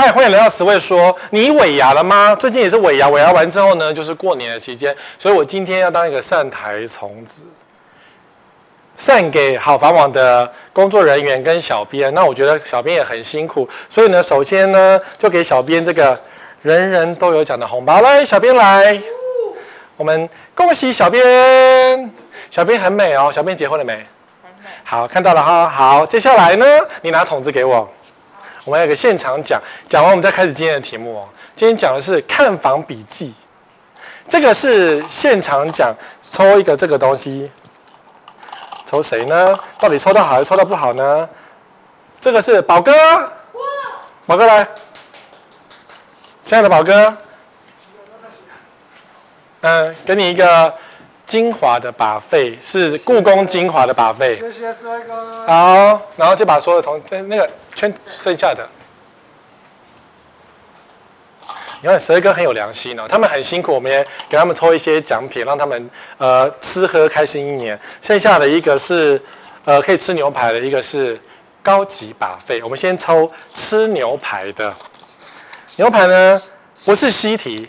嗨，欢迎来到十位说。你尾牙了吗？最近也是尾牙，尾牙完之后呢，就是过年的期间，所以我今天要当一个善台虫子，善给好房网的工作人员跟小编。那我觉得小编也很辛苦，所以呢，首先呢，就给小编这个人人都有奖的红包。来，小编来，我们恭喜小编，小编很美哦。小编结婚了没？好，看到了哈。好，接下来呢，你拿筒子给我。我们有个现场讲，讲完我们再开始今天的题目哦。今天讲的是看房笔记，这个是现场讲，抽一个这个东西，抽谁呢？到底抽到好还是抽到不好呢？这个是宝哥，宝哥来，亲爱的宝哥，嗯，给你一个。精华的 buffet 是故宫精华的 buffet。谢谢四位哥。好，然后就把所有的同那个圈剩下的，你看十二哥很有良心哦，他们很辛苦，我们也给他们抽一些奖品，让他们呃吃喝开心一年。剩下的一个是呃可以吃牛排的，一个是高级 buffet。我们先抽吃牛排的，牛排呢不是西提。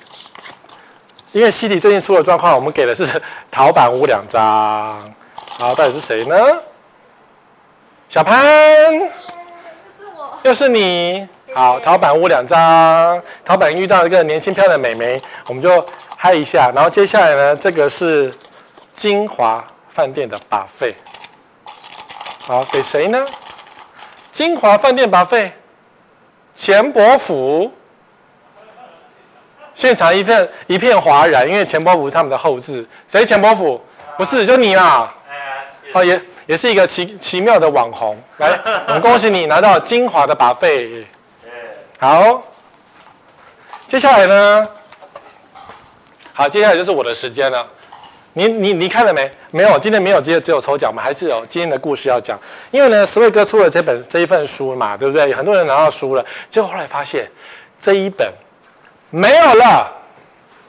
因为西体最近出了状况，我们给的是 陶板屋两张。好，到底是谁呢？小潘，又是你。好，陶板屋两张。陶板遇到一个年轻漂亮的美眉，我们就嗨一下。然后接下来呢，这个是金华饭店的 buffet。好，给谁呢？金华饭店 buffet，钱伯府。现场一片一片哗然，因为钱伯府是他们的后制。谁？钱伯府？不是，就你啦。哦，也也是一个奇奇妙的网红。来，我们恭喜你拿到精华的 buffet。好，接下来呢？好，接下来就是我的时间了。你你你看了没？没有，今天没有，只有只有抽奖嘛，还是有今天的故事要讲。因为呢，十位哥出了这本这一份书嘛，对不对？很多人拿到书了，结果后来发现这一本。没有了，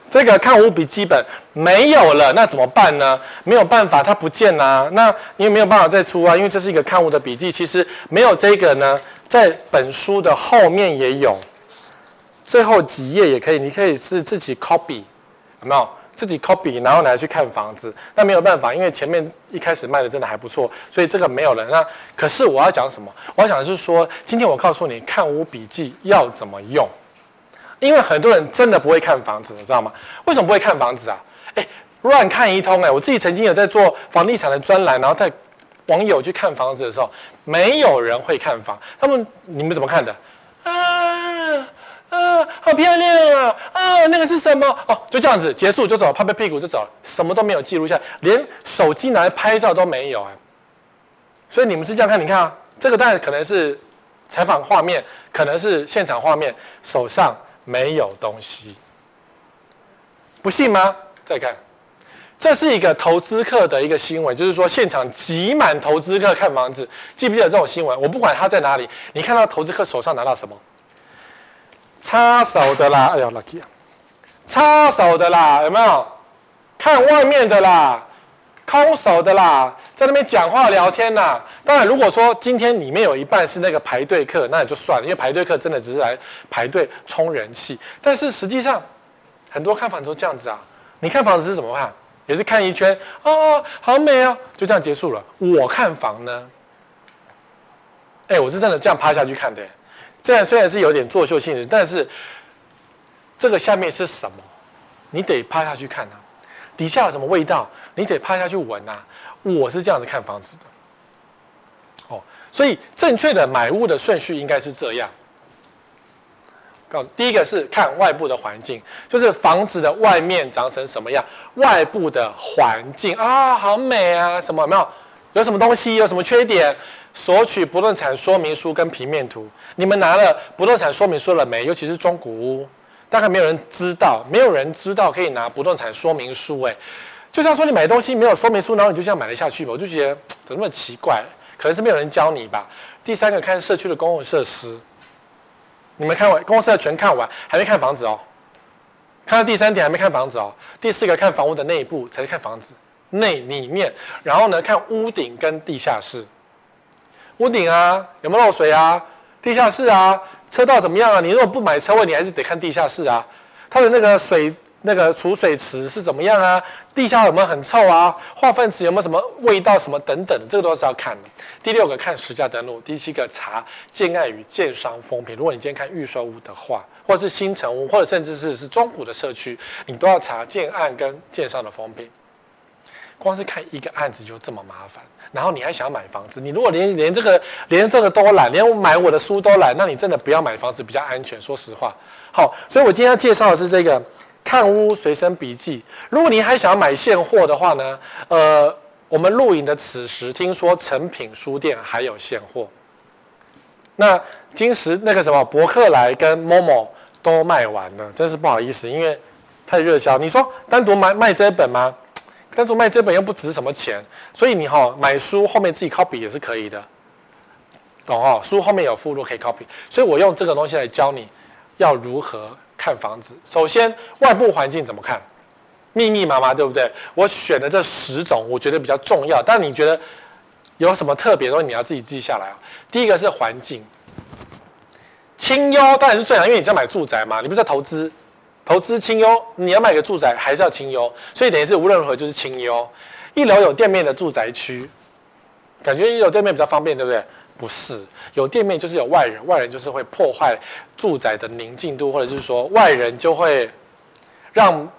这个看屋笔记本没有了，那怎么办呢？没有办法，它不见啊。那因为没有办法再出啊，因为这是一个看屋的笔记。其实没有这个呢，在本书的后面也有，最后几页也可以，你可以是自己 copy，有没有？自己 copy，然后拿去看房子。那没有办法，因为前面一开始卖的真的还不错，所以这个没有了。那可是我要讲什么？我要讲的是说，今天我告诉你看屋笔记要怎么用。因为很多人真的不会看房子，你知道吗？为什么不会看房子啊？哎，乱看一通哎！我自己曾经有在做房地产的专栏，然后带网友去看房子的时候，没有人会看房。他们你们怎么看的？啊啊，好漂亮啊！啊，那个是什么？哦，就这样子结束就走，拍拍屁股就走了，什么都没有记录下来，连手机拿来拍照都没有哎。所以你们是这样看？你看啊，这个当然可能是采访画面，可能是现场画面，手上。没有东西，不信吗？再看，这是一个投资客的一个新闻，就是说现场挤满投资客看房子，记不记得这种新闻？我不管他在哪里，你看到投资客手上拿到什么？插手的啦，哎呦，lucky 啊！插手的啦，有没有？看外面的啦。空手的啦，在那边讲话聊天呐。当然，如果说今天里面有一半是那个排队客，那也就算了，因为排队客真的只是来排队充人气。但是实际上，很多看房都这样子啊。你看房子是怎么看？也是看一圈，哦，好美哦，就这样结束了。我看房呢，哎，我是真的这样趴下去看的。这样虽然是有点作秀性质，但是这个下面是什么？你得趴下去看啊。底下有什么味道？你得趴下去闻呐。我是这样子看房子的，哦，所以正确的买屋的顺序应该是这样。告诉第一个是看外部的环境，就是房子的外面长成什么样，外部的环境啊，好美啊，什么有没有？有什么东西？有什么缺点？索取不动产说明书跟平面图。你们拿了不动产说明书了没？尤其是中古屋。大概没有人知道，没有人知道可以拿不动产说明书。哎，就像说你买东西没有说明书，然后你就这样买了下去吧，我就觉得怎么那么奇怪？可能是没有人教你吧。第三个看社区的公共设施，你们看完公共设全看完，还没看房子哦。看到第三点还没看房子哦。第四个看房屋的内部才是看房子内里面，然后呢看屋顶跟地下室。屋顶啊有没有漏水啊？地下室啊，车道怎么样啊？你如果不买车位，你还是得看地下室啊，它的那个水。那个储水池是怎么样啊？地下有没有很臭啊？化粪池有没有什么味道？什么等等，这个都是要看的。第六个看实价登录，第七个查建案与建商风评。如果你今天看预售屋的话，或者是新城屋，或者甚至是是中古的社区，你都要查建案跟建商的风评。光是看一个案子就这么麻烦，然后你还想要买房子？你如果连连这个连这个都懒，连买我的书都懒，那你真的不要买房子比较安全。说实话，好，所以我今天要介绍的是这个。看屋随身笔记。如果你还想要买现货的话呢？呃，我们录影的此时，听说成品书店还有现货。那今时那个什么博客来跟 Momo 都卖完了，真是不好意思，因为太热销。你说单独买卖这本吗？单独卖这本又不值什么钱，所以你哈、买书后面自己 copy 也是可以的，懂哦？书后面有附录可以 copy，所以我用这个东西来教你要如何。看房子，首先外部环境怎么看？密密麻麻，对不对？我选的这十种，我觉得比较重要。但你觉得有什么特别的东西，你要自己记下来啊。第一个是环境，清幽当然是最好，因为你在买住宅嘛，你不是在投资，投资清幽，你要买个住宅还是要清幽，所以等于是无论如何就是清幽。一楼有店面的住宅区，感觉一楼店面比较方便，对不对？不是有店面就是有外人，外人就是会破坏住宅的宁静度，或者是说外人就会让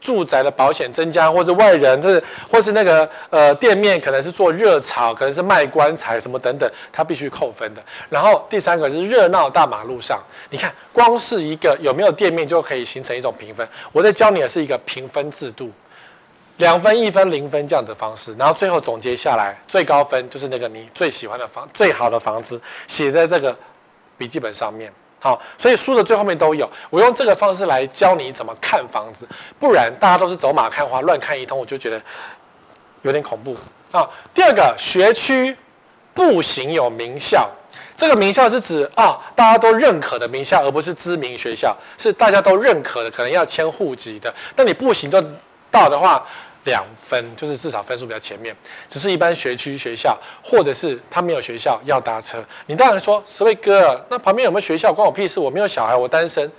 住宅的保险增加，或者外人就是或是那个呃店面可能是做热炒，可能是卖棺材什么等等，他必须扣分的。然后第三个是热闹大马路上，你看光是一个有没有店面就可以形成一种评分。我在教你的是一个评分制度。两分、一分、零分这样的方式，然后最后总结下来，最高分就是那个你最喜欢的房、最好的房子，写在这个笔记本上面。好，所以书的最后面都有。我用这个方式来教你怎么看房子，不然大家都是走马看花、乱看一通，我就觉得有点恐怖啊。第二个，学区步行有名校，这个名校是指啊大家都认可的名校，而不是知名学校，是大家都认可的，可能要迁户籍的。但你步行就到的话。两分就是至少分数比较前面，只是一般学区学校，或者是他没有学校要搭车。你当然说，十位哥，那旁边有没有学校关我屁事？我没有小孩，我单身。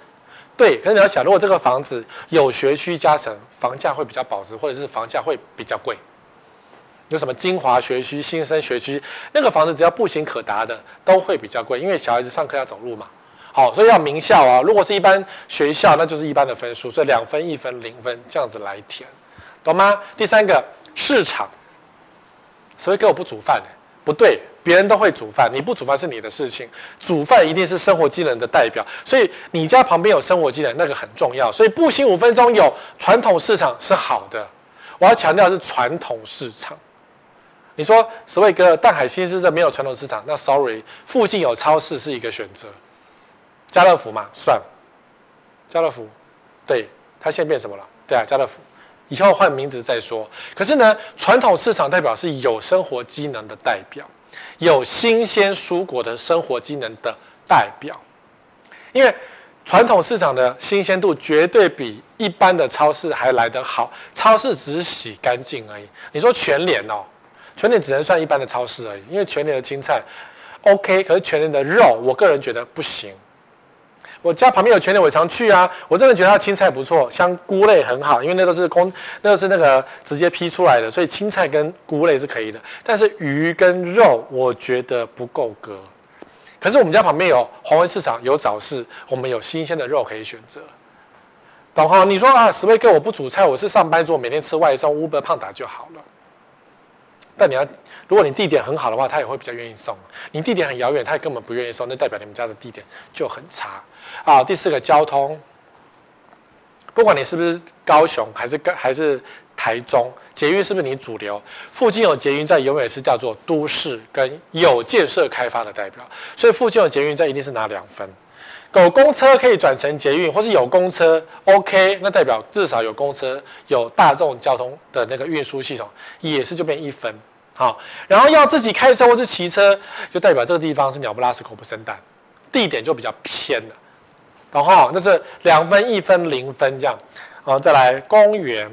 对，可是你要想，如果这个房子有学区加成，房价会比较保值，或者是房价会比较贵。有什么精华学区、新生学区，那个房子只要步行可达的，都会比较贵，因为小孩子上课要走路嘛。好，所以要名校啊。如果是一般学校，那就是一般的分数，所以两分、一分、零分这样子来填。懂吗？第三个市场，所以给我不煮饭？不对，别人都会煮饭，你不煮饭是你的事情。煮饭一定是生活技能的代表，所以你家旁边有生活技能，那个很重要。所以步行五分钟有传统市场是好的。我要强调是传统市场。你说十位哥，淡海新市镇没有传统市场，那 sorry，附近有超市是一个选择。家乐福嘛，算。家乐福，对，它现在变什么了？对啊，家乐福。以后换名字再说。可是呢，传统市场代表是有生活机能的代表，有新鲜蔬果的生活机能的代表。因为传统市场的新鲜度绝对比一般的超市还来得好。超市只是洗干净而已。你说全联哦，全联只能算一般的超市而已，因为全联的青菜 OK，可是全联的肉，我个人觉得不行。我家旁边有全联，我常去啊。我真的觉得它青菜不错，香菇类很好，因为那都是公，那都是那个直接批出来的，所以青菜跟菇类是可以的。但是鱼跟肉，我觉得不够格。可是我们家旁边有黄文市场，有早市，我们有新鲜的肉可以选择。懂哈？你说啊，十位哥，我不煮菜，我是上班族，每天吃外送，Uber 胖达就好了。但你要，如果你地点很好的话，他也会比较愿意送。你地点很遥远，他也根本不愿意送，那代表你们家的地点就很差。啊，第四个交通，不管你是不是高雄还是还是台中，捷运是不是你主流？附近有捷运站，永远是叫做都市跟有建设开发的代表。所以附近有捷运站一定是拿两分。有公车可以转乘捷运，或是有公车，OK，那代表至少有公车，有大众交通的那个运输系统，也是就变一分。好，然后要自己开车或是骑车，就代表这个地方是鸟不拉屎狗不生蛋，地点就比较偏了。然后这是两分、一分、零分这样，好，再来公园，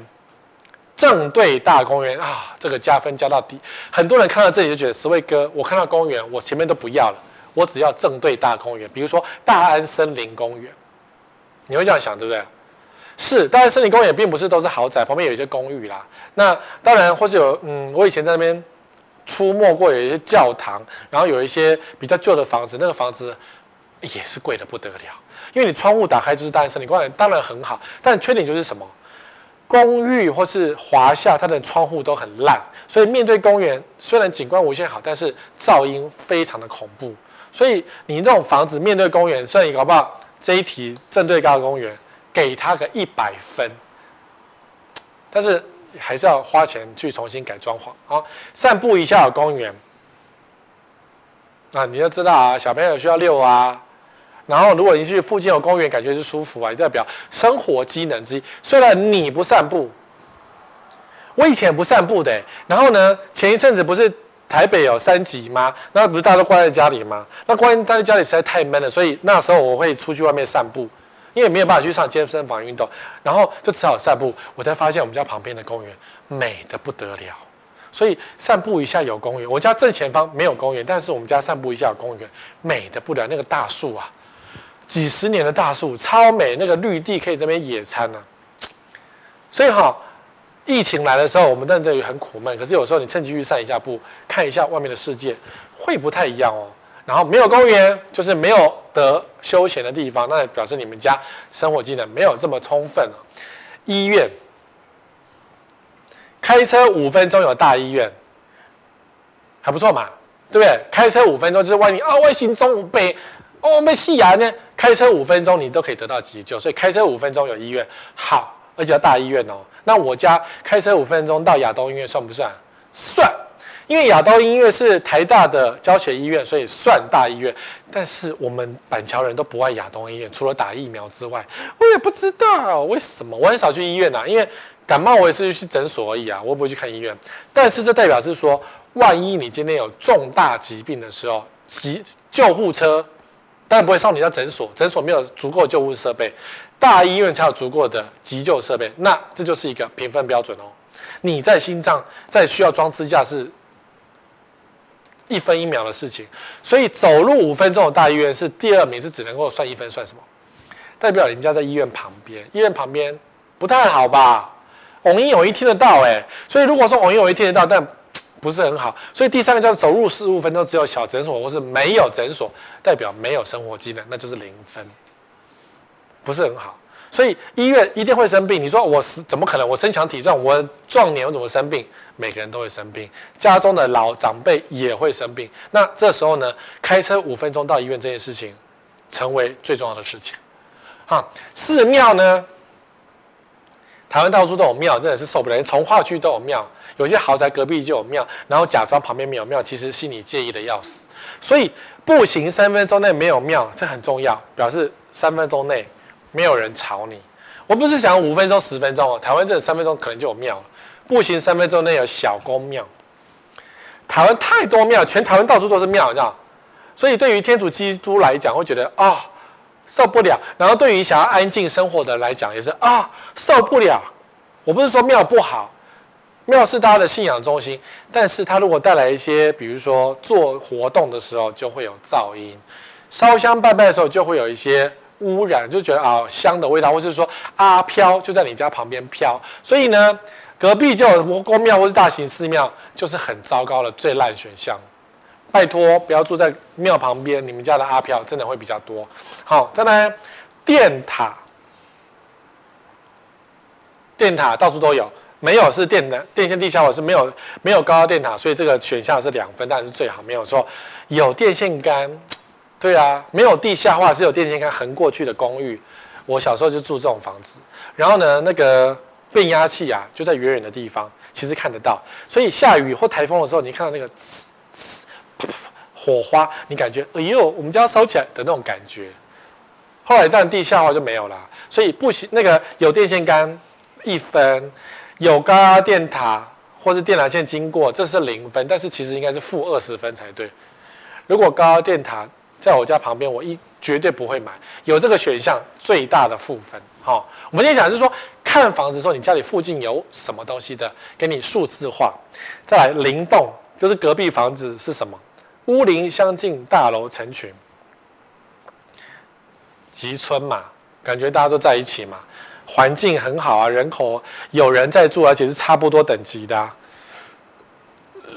正对大公园啊，这个加分加到底。很多人看到这里就觉得，十位哥，我看到公园，我前面都不要了，我只要正对大公园，比如说大安森林公园，你会这样想，对不对？是，大安森林公园并不是都是豪宅，旁边有一些公寓啦。那当然，或是有，嗯，我以前在那边出没过，有一些教堂，然后有一些比较旧的房子，那个房子也是贵的不得了。因为你窗户打开就是大安森林公园，当然很好，但缺点就是什么？公寓或是华夏，它的窗户都很烂，所以面对公园虽然景观无限好，但是噪音非常的恐怖。所以你这种房子面对公园，虽然你搞不好这一题正对高公园，给他个一百分，但是还是要花钱去重新改装潢。好，散步一下有公园，那你要知道啊，小朋友需要遛啊。然后，如果你去附近有公园，感觉是舒服啊，代表生活机能之一。虽然你不散步，我以前不散步的。然后呢，前一阵子不是台北有三级吗？那不是大家都关在家里吗？那关待在家里实在太闷了，所以那时候我会出去外面散步，因为没有办法去上健身房运动，然后就只好散步。我才发现我们家旁边的公园美的不得了，所以散步一下有公园。我家正前方没有公园，但是我们家散步一下有公园，美的不得了。那个大树啊！几十年的大树超美，那个绿地可以这边野餐呢、所以哈，疫情来的时候，我们在这里很苦闷。可是有时候你趁机去散一下步，看一下外面的世界，会不太一样哦。然后没有公园，就是没有得休闲的地方，那表示你们家生活机能没有这么充分。医院，开车五分钟有大医院，还不错嘛，对不对？开车五分钟就是万一啊，外行中午背。哦，没戏啊！呢，开车五分钟你都可以得到急救，所以开车五分钟有医院，好，而且要大医院哦。那我家开车五分钟到亚东医院算不算？算，因为亚东医院是台大的教学医院，所以算大医院。但是我们板桥人都不爱亚东医院，除了打疫苗之外，我也不知道为什么。我很少去医院呐、啊，因为感冒我也是去诊所而已啊，我也不会去看医院。但是这代表是说，万一你今天有重大疾病的时候，急救护车。当然不会送你到诊所，诊所没有足够的救护设备，大医院才有足够的急救设备。那这就是一个评分标准哦。你在心脏在需要装支架是一分一秒的事情，所以走路五分钟的大医院是第二名，是只能够算一分，算什么？代表人家在医院旁边，医院旁边不太好吧？偶一偶一听得到哎，所以如果说偶一偶一听得到，但不是很好，所以第三个叫走路十五分钟只有小诊所或是没有诊所，代表没有生活机能，那就是零分，不是很好。所以医院一定会生病。你说我是怎么可能？我身强体壮，我壮年我怎么生病？每个人都会生病，家中的老长辈也会生病。那这时候呢，开车五分钟到医院这件事情，成为最重要的事情。啊，寺庙呢？台湾到处都有庙，真的是受不了。连重划区都有庙。有些豪宅隔壁就有庙，然后假装旁边没有庙，其实心里介意的要死。所以步行三分钟内没有庙，这很重要，表示三分钟内没有人吵你。我不是想五分钟、十分钟哦，台湾这三分钟可能就有庙了。步行三分钟内有小宫庙，台湾太多庙，全台湾到处都是庙，你知道？所以对于天主基督来讲，会觉得啊、受不了。然后对于想要安静生活的来讲，也是啊、受不了。我不是说庙不好。庙是大家的信仰中心，但是它如果带来一些，比如说做活动的时候就会有噪音，烧香拜拜的时候就会有一些污染，就觉得啊香的味道，或是说阿飘就在你家旁边飘，所以呢，隔壁就有宫庙或是大型寺庙，就是很糟糕的最烂选项。拜托不要住在庙旁边，你们家的阿飘真的会比较多。好，再来电塔，电塔到处都有。没有是电的电线地下化是没有没有高压电塔，所以这个选项是两分，当然是最好。没有说有电线杆，对啊，没有地下化是有电线杆横过去的公寓。我小时候就住这种房子，然后呢，那个变压器啊就在远远的地方，其实看得到。所以下雨或台风的时候，你看到那个呲呲啪啪火花，你感觉哎呦，我们家烧起来的那种感觉。后来但地下化就没有了，所以不行。那个有电线杆一分。有高压电塔或是电缆线经过，这是零分，但是其实应该是负二十分才对。如果高压电塔在我家旁边，我一绝对不会买。有这个选项，最大的负分。好，我们今天讲的是说，看房子的时候，你家里附近有什么东西的，给你数字化。再来灵动，就是隔壁房子是什么？屋林相近，大楼成群，集村嘛，感觉大家都在一起嘛，环境很好啊，人口有人在住，而且是差不多等级的，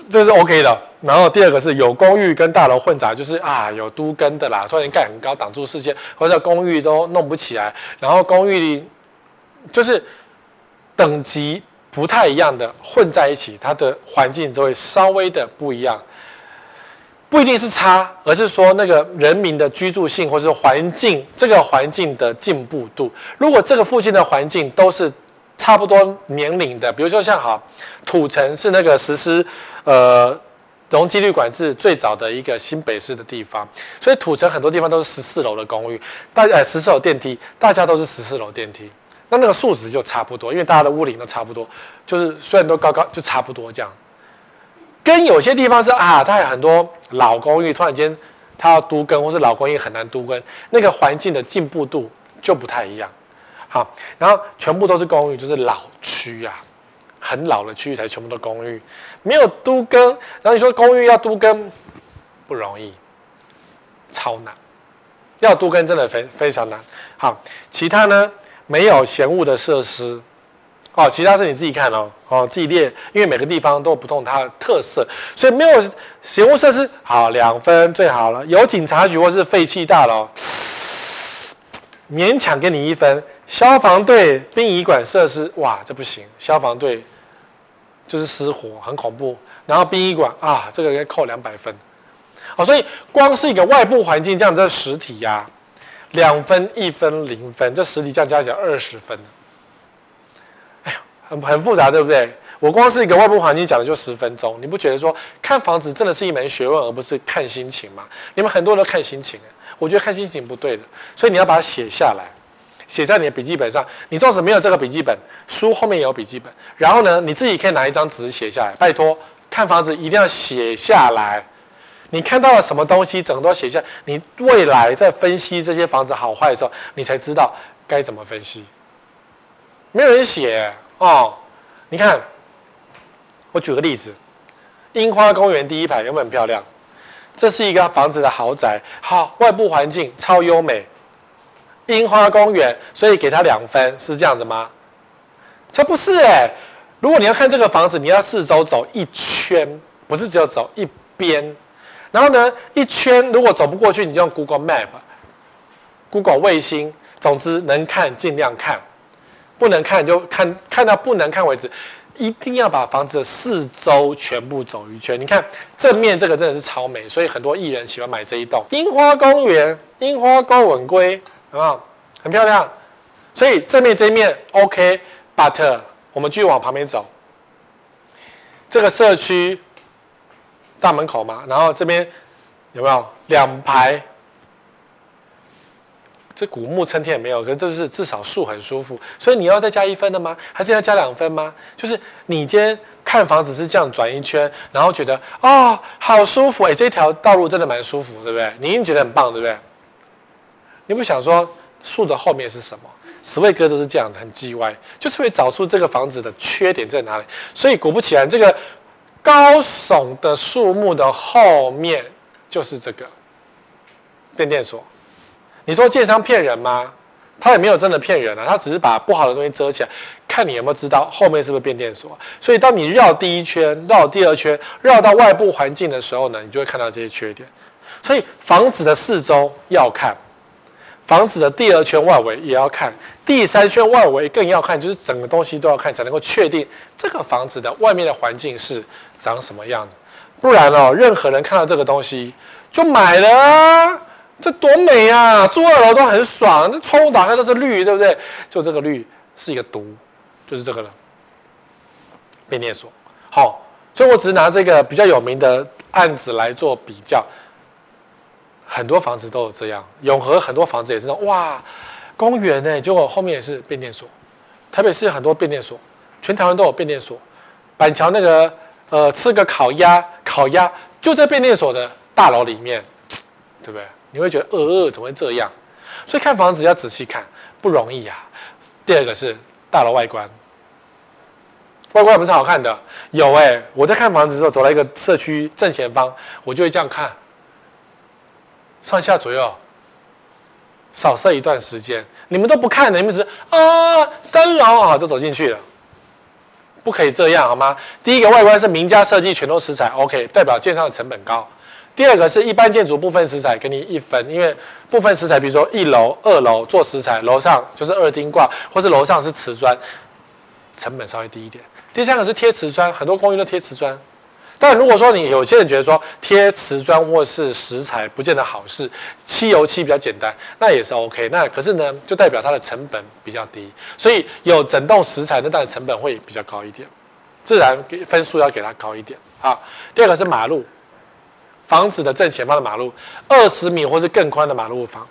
这是 OK 的。然后第二个是有公寓跟大楼混杂，就是啊有都跟的啦，突然盖很高挡住视线，或者公寓都弄不起来，然后公寓就是等级不太一样的混在一起，它的环境就会稍微的不一样。不一定是差，而是说那个人民的居住性，或是环境这个环境的进步度。如果这个附近的环境都是差不多年龄的，比如说像好土城是那个实施呃容积率管制最早的一个新北市的地方，所以土城很多地方都是十四楼的公寓，大家十四楼电梯，大家都是十四楼电梯，那那个数值就差不多，因为大家的屋龄都差不多，就是虽然都高高，就差不多这样。跟有些地方是啊，它有很多老公寓，突然间它要都更，或是老公寓很难都更，那个环境的进步度就不太一样。好，然后全部都是公寓，就是老区啊，很老的区域才全部都公寓，没有都更。然后你说公寓要都更不容易，超难，要都更真的非非常难。好，其他呢，没有嫌恶的设施。哦，其他是你自己看哦，哦，自己列，因为每个地方都有不同它的特色，所以没有嫌恶设施，好，两分最好了。有警察局或是废弃大楼，勉强给你一分。消防队、殡仪馆设施，哇，这不行，消防队就是失火，很恐怖。然后殡仪馆啊，这个应该扣两百分。哦，所以光是一个外部环境这样，这实体呀、啊，两分、一分、零分，这实体这样加起来二十分。很很复杂，对不对？我光是一个外部环境讲的就十分钟，你不觉得说看房子真的是一门学问，而不是看心情吗？你们很多人都看心情，我觉得看心情不对的，所以你要把它写下来，写在你的笔记本上。你纵使没有这个笔记本，书后面也有笔记本，然后呢，你自己可以拿一张纸写下来。拜托，看房子一定要写下来，你看到了什么东西，整个都写下。你未来在分析这些房子好坏的时候，你才知道该怎么分析。没有人写。哦，你看，我举个例子，樱花公园第一排有没有很漂亮？这是一个房子的豪宅，好，外部环境超优美。樱花公园，所以给它两分，是这样子吗？才不是哎！如果你要看这个房子，你要四周走一圈，不是只有走一边。然后呢，一圈如果走不过去，你就用 Google Map、Google 卫星，总之能看尽量看。不能看就看，看到不能看为止，一定要把房子的四周全部走一圈。你看正面这个真的是超美，所以很多艺人喜欢买这一栋樱花公园，樱花高吻鲑，好不好？很漂亮。所以正面这一面 OK，but 我们继续往旁边走。这个社区大门口嘛，然后这边有没有两排？这古木参天也没有，可是就是至少树很舒服，所以你要再加一分的吗？还是要加两分吗？就是你今天看房子是这样转一圈，然后觉得啊、哦、好舒服，哎，这条道路真的蛮舒服，对不对？你一定觉得很棒，对不对？你不想说树的后面是什么？十位哥都是这样的，很叽歪，就是会找出这个房子的缺点在哪里。所以果不其然，这个高耸的树木的后面就是这个变电所。你说建商骗人吗？他也没有真的骗人啊，他只是把不好的东西遮起来，看你有没有知道后面是不是变电所。所以当你绕第一圈、绕第二圈、绕到外部环境的时候呢，你就会看到这些缺点。所以房子的四周要看，房子的第二圈外围也要看，第三圈外围更要看，就是整个东西都要看，才能够确定这个房子的外面的环境是长什么样子。不然哦，任何人看到这个东西就买了。这多美啊！住二楼都很爽，这窗户打开都是绿，对不对？就这个绿是一个毒，就是这个了。变电所，好，所以我只是拿这个比较有名的案子来做比较。很多房子都有这样，永和很多房子也是这样，哇，公园呢，结果后面也是变电所。台北市很多变电所，全台湾都有变电所。板桥那个呃，吃个烤鸭，烤鸭就在变电所的大楼里面，对不对？你会觉得，呃，怎么会这样？所以看房子要仔细看，不容易、啊。第二个是大楼外观，外观不是好看的。有哎、我在看房子的时候，走到一个社区正前方，我就会这样看，上下左右扫射一段时间，你们都不看，你们只是啊三楼啊就走进去了，不可以这样好吗？第一个外观是名家设计，全都石材，OK，代表建商的成本高。第二个是一般建筑部分石材，给你一分，因为部分石材，比如说一楼、二楼做石材，楼上就是二丁挂，或是楼上是瓷砖，成本稍微低一点。第三个是贴瓷砖，很多公寓都贴瓷砖。但如果说你有些人觉得说贴瓷砖或是石材不见得好事，漆油漆比较简单，那也是 OK。那可是呢，就代表它的成本比较低，所以有整栋石材，那当然成本会比较高一点，自然分数要给它高一点。好，第二个是马路。房子的正前方的马路，二十米或是更宽的马路房，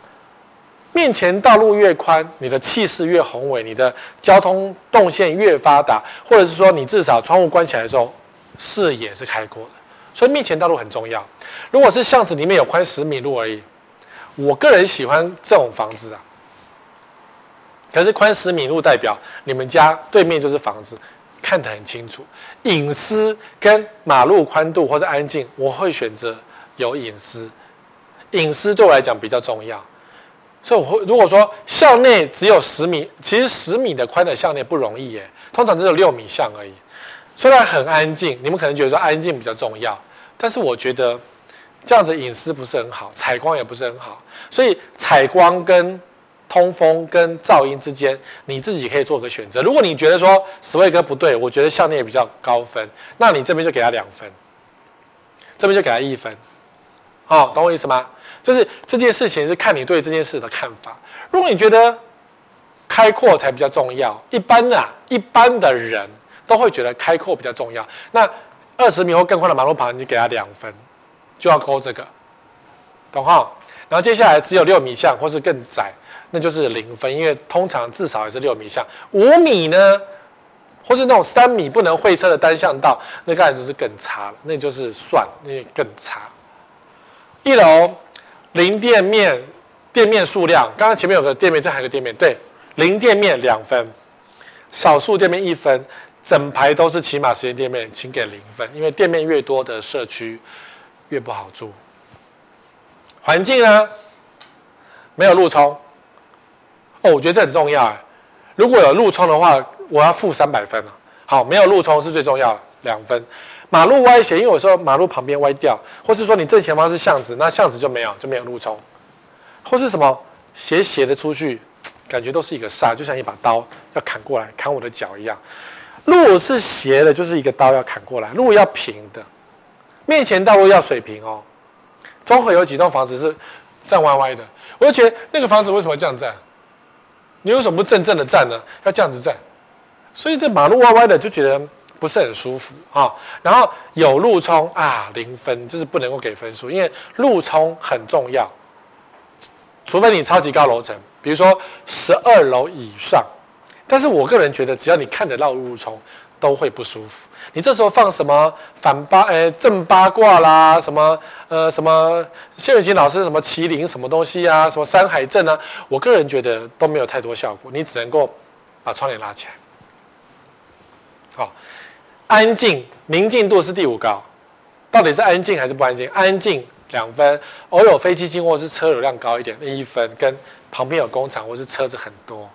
面前道路越宽，你的气势越宏伟，你的交通动线越发达，或者是说你至少窗户关起来的时候，视野是开阔的。所以面前道路很重要。如果是巷子里面有宽十米路而已，我个人喜欢这种房子啊。可是宽十米路代表你们家对面就是房子。看得很清楚，隐私跟马路宽度或者安静，我会选择有隐私。隐私对我来讲比较重要，所以我会如果说校内只有十米，其实十米的宽的巷内不容易耶，通常只有六米巷而已。虽然很安静，你们可能觉得说安静比较重要，但是我觉得这样子隐私不是很好，采光也不是很好，所以采光跟。通风跟噪音之间，你自己可以做个选择。如果你觉得说史卫哥不对，我觉得校内也比较高分，那你这边就给他两分，这边就给他一分。哦，懂我意思吗？就是这件事情是看你对这件事的看法。如果你觉得开阔才比较重要，一般啊，一般的人都会觉得开阔比较重要。那二十米或更宽的马路旁，你给他两分，就要勾这个，懂哈？然后接下来只有六米巷或是更窄。那就是零分，因为通常至少也是六米巷，五米呢，或是那种三米不能会车的单向道，那当然就是更差了，那就是算，那更差。一楼零店面，店面数量，刚刚前面有个店面，这还有个店面，对，零店面两分，少数店面一分，整排都是起码实验店面，请给零分，因为店面越多的社区越不好住。环境呢，没有路冲。哦，我觉得这很重要哎。如果有路冲的话，我要负三百分了。好，没有路冲是最重要的，两分。马路歪斜，因为我说马路旁边歪掉，或是说你正前方是巷子，那巷子就没有就没有路冲，或是什么斜斜的出去，感觉都是一个煞，就像一把刀要砍过来砍我的脚一样。路是斜的，就是一个刀要砍过来。路要平的，面前道路要水平哦。综合有几栋房子是站歪歪的，我就觉得那个房子为什么这样站？你为什么不正正的站呢？要这样子站，所以这马路歪歪的就觉得不是很舒服啊。然后有路冲啊，零分，就是不能够给分数，因为路冲很重要。除非你超级高楼层，比如说十二楼以上。但是我个人觉得，只要你看得到路冲，都会不舒服。你这时候放什么反八呃正八卦啦，什么呃什么谢雨琴老师什么麒麟什么东西啊，什么山海镇啊，我个人觉得都没有太多效果。你只能够把窗帘拉起来。好，安静宁静度是第五高，到底是安静还是不安静？安静两分，偶有飞机经过是车流量高一点，一分，跟旁边有工厂或是车子很多。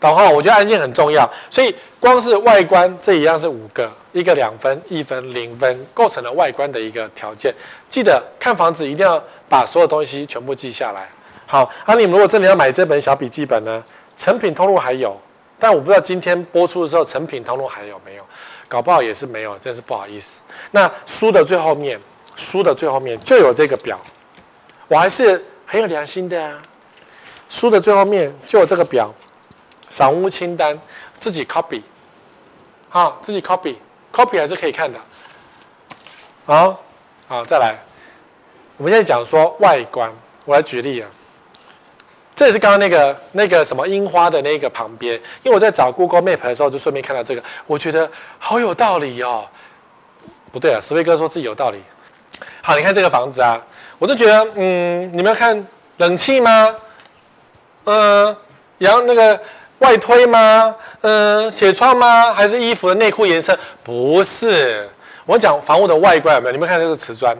然后我觉得安静很重要，所以光是外观这一样是五个，一个两分、一分、零分，构成了外观的一个条件。记得看房子一定要把所有东西全部记下来。好，那、啊、你们如果真的要买这本小笔记本呢，成品通路还有，但我不知道今天播出的时候成品通路还有没有，搞不好也是没有，真是不好意思。那书的最后面，书的最后面就有这个表，我还是很有良心的啊。书的最后面就有这个表。赏屋清单，自己 copy，好，自己 copy，copy 还是可以看的。好，好，再来，我们现在讲说外观，我来举例啊。这也是刚刚那个那个什么樱花的那个旁边，因为我在找 Google Map 的时候，就顺便看到这个，我觉得好有道理哦。不对啊，史威哥说自己有道理。好，你看这个房子啊，我就觉得，嗯，你们要看冷气吗？嗯，然后那个。外推吗？嗯，写窗吗？还是衣服的内裤颜色？不是，我讲房屋的外观有没有？你们看这个瓷砖，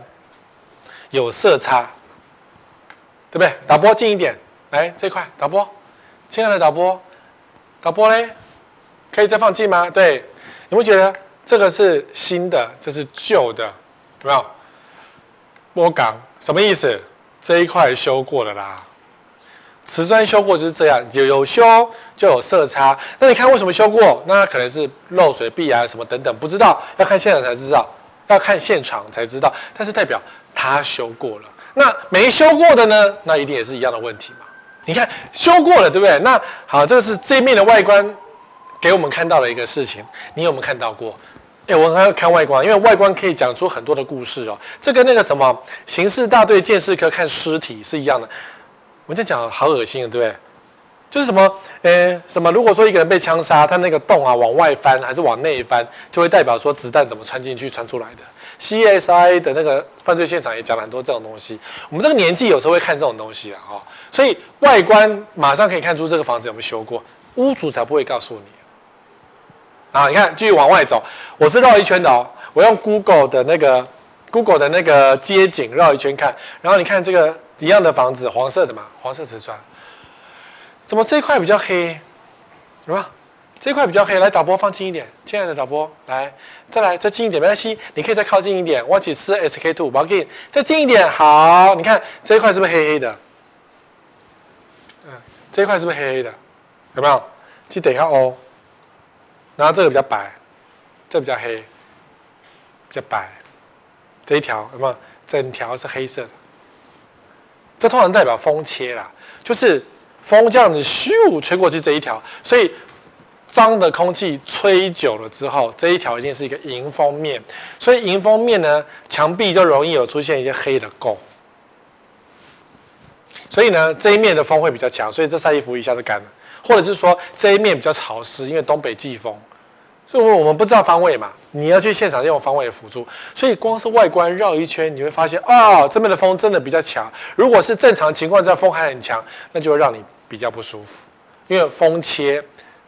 有色差，对不对？导播近一点，来这块导播，亲爱的导播，导播嘞，可以再放近吗？对，你会觉得这个是新的，这是旧的，有没有？波港什么意思？这一块修过了啦。瓷砖修过就是这样，有有修就有色差。那你看为什么修过？那可能是漏水壁啊什么等等，不知道，要看现场才知道，要看现场才知道。但是代表他修过了。那没修过的呢？那一定也是一样的问题嘛。你看修过了，对不对？那好，这个是这面的外观给我们看到的一个事情。你有没有看到过？哎，我很爱看外观，因为外观可以讲出很多的故事哦。这跟那个什么刑事大队鉴识科看尸体是一样的。我在讲好恶心啊，对不对？就是什么，呃，什么？如果说一个人被枪杀，他那个洞啊往外翻还是往内翻，就会代表说子弹怎么穿进去、穿出来的。CSI 的那个犯罪现场也讲了很多这种东西。我们这个年纪有时候会看这种东西啊，哈。所以外观马上可以看出这个房子有没有修过，屋主才不会告诉你。啊，你看，继续往外走，我是绕一圈的哦。我用 Google 的那个 Google 的那个街景绕一圈看，然后你看这个。一样的房子，黄色的嘛，黄色瓷砖。怎么这一块比较黑？什么？这一块比较黑。来，导播放近一点，亲爱的导播，来，再来，再近一点，没关系，你可以再靠近一点。我只吃 SK two，我要紧，再近一点。好，你看这一块是不是黑黑的？嗯，这一块是不是黑黑的？有没有？去等一下哦。然后这个比较白，这个比较黑，比较白。这一条有没有？整条是黑色的。这通常代表风切啦，就是风这样子咻吹过去这一条，所以脏的空气吹久了之后，这一条一定是一个迎风面，所以迎风面呢，墙壁就容易有出现一些黑的垢。所以呢，这一面的风会比较强，所以这晒衣服一下就干了，或者是说这一面比较潮湿，因为东北季风。所以我们不知道方位嘛，你要去现场用方位辅助，所以光是外观绕一圈，你会发现哦，这边的风真的比较强。如果是正常情况下风还很强，那就会让你比较不舒服，因为风切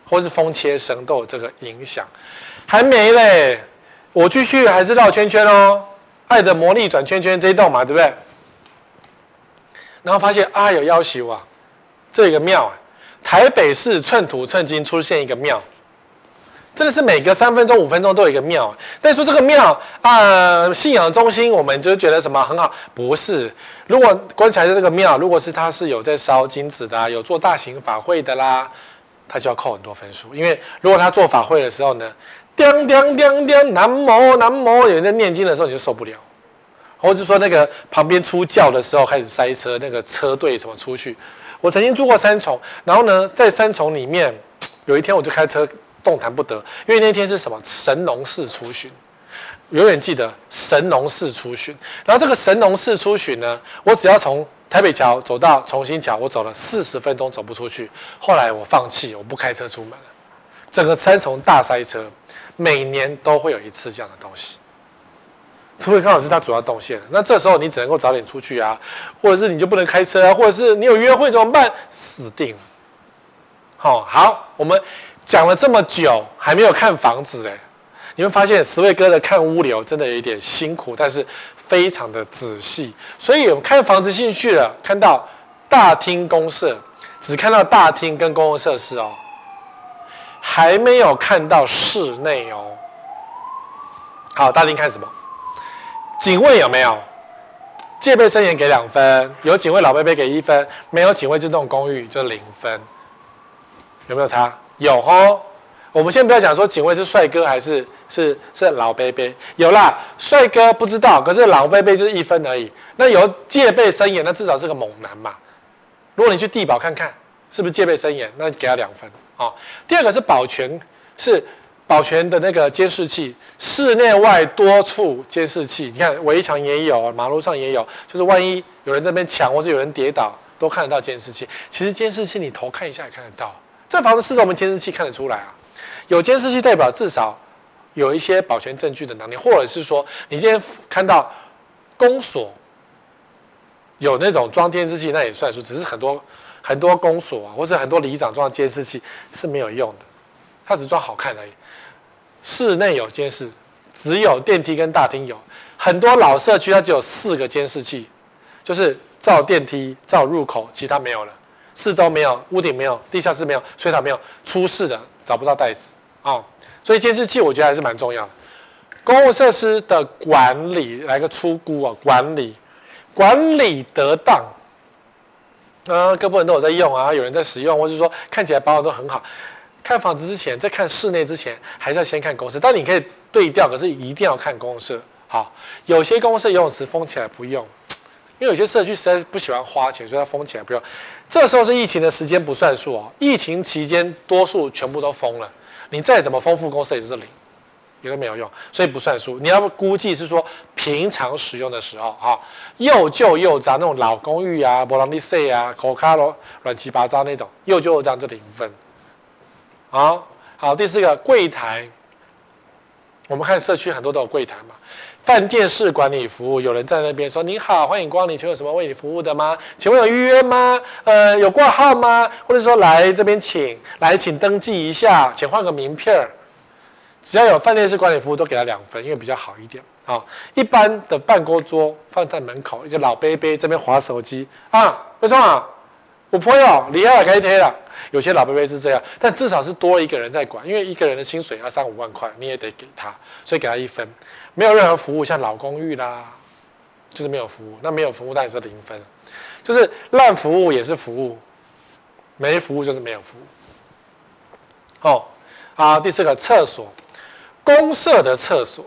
或是风切声都有这个影响。还没嘞，我继续还是绕圈圈哦，爱的魔力转圈圈这一栋嘛，对不对？然后发现啊，有要求啊，这个庙啊，台北市寸土寸金出现一个庙。真的是每隔三分钟、五分钟都有一个庙，但是说这个庙啊、信仰中心，我们就觉得什么很好？不是，如果观察这个庙，如果是他是有在烧金纸的、啊，有做大型法会的啦，他就要扣很多分数。因为如果他做法会的时候呢，叮叮叮叮，南无南无，有人在念经的时候你就受不了，或者说那个旁边出轿的时候开始塞车，那个车队什么出去。我曾经住过三重，然后呢，在三重里面，有一天我就开车。动弹不得，因为那天是什么神农氏出巡，永远记得神农氏出巡。然后这个神农氏出巡呢，我只要从台北桥走到重新桥，我走了四十分钟走不出去。后来我放弃，我不开车出门了。整个三重大塞车，每年都会有一次这样的东西。除非刚好是他主要动线，那这时候你只能够早点出去啊，或者是你就不能开车啊，或者是你有约会怎么办？死定了。好，好，我们。讲了这么久，还没有看房子哎，你会发现十位哥的看物流真的有一点辛苦，但是非常的仔细。所以我们看房子进去了，看到大厅公设，只看到大厅跟公共设施哦，还没有看到室内哦。好，大厅看什么？警卫有没有？戒备森严给两分，有警卫老伯伯给一分，没有警卫就那种公寓就零分，有没有差？有哦，我们先不要讲说警卫是帅哥还是是是老伯伯，有啦，帅哥不知道，可是老伯伯就是一分而已。那有戒备森严，那至少是个猛男嘛。如果你去地堡看看，是不是戒备森严，那给他两分啊。第二个是保全，是保全的那个监视器，室内外多处监视器，你看围墙也有，马路上也有，就是万一有人在那边抢，或是有人跌倒，都看得到监视器。其实监视器你头看一下也看得到。这房子是从我们监视器看得出来啊，有监视器代表至少有一些保全证据的能力，或者是说你今天看到公所有那种装监视器，那也算数，只是很多很多公所啊，或者很多里长装监视器是没有用的，它只装好看而已。室内有监视，只有电梯跟大厅有，很多老社区它只有四个监视器，就是照电梯、照入口，其他没有了，四周没有，屋顶没有，地下室没有，水塔没有，出事的找不到袋子啊、所以监视器我觉得还是蛮重要的。公共设施的管理，来个粗估啊，管理管理得当，啊，各部门都有在用啊，有人在使用，或是说看起来保养都很好。看房子之前，在看室内之前，还是要先看公设。但你可以对调，可是一定要看公设。好，有些公设游泳池封起来不用，因为有些社区实在是不喜欢花钱，所以它封起来不用。这时候是疫情的时间不算数哦，疫情期间多数全部都封了，你再怎么丰富公司也是零，也都没有用，所以不算数。你要不估计是说平常使用的时候，啊，又旧又脏那种老公寓啊、波浪利塞啊、口卡罗乱七八糟那种又旧又脏就零分。好好，第四个柜台，我们看社区很多都有柜台嘛。饭店式管理服务，有人在那边说：“你好，欢迎光临，请问有什么为你服务的吗？请问有预约吗？呃，有挂号吗？或者说来这边请，来请登记一下，请换个名片儿。只要有饭店式管理服务，都给他两分，因为比较好一点。好，一般的办公桌放在门口，一个老杯杯这边划手机啊，为什么？我朋友厉害了，可以贴了。”有些老杯杯是这样，但至少是多一个人在管，因为一个人的薪水要三五万块，你也得给他，所以给他一分。没有任何服务，像老公寓啦，就是没有服务。那没有服务当然是零分，就是烂服务也是服务，没服务就是没有服务。哦，好，第四个厕所，公社的厕所，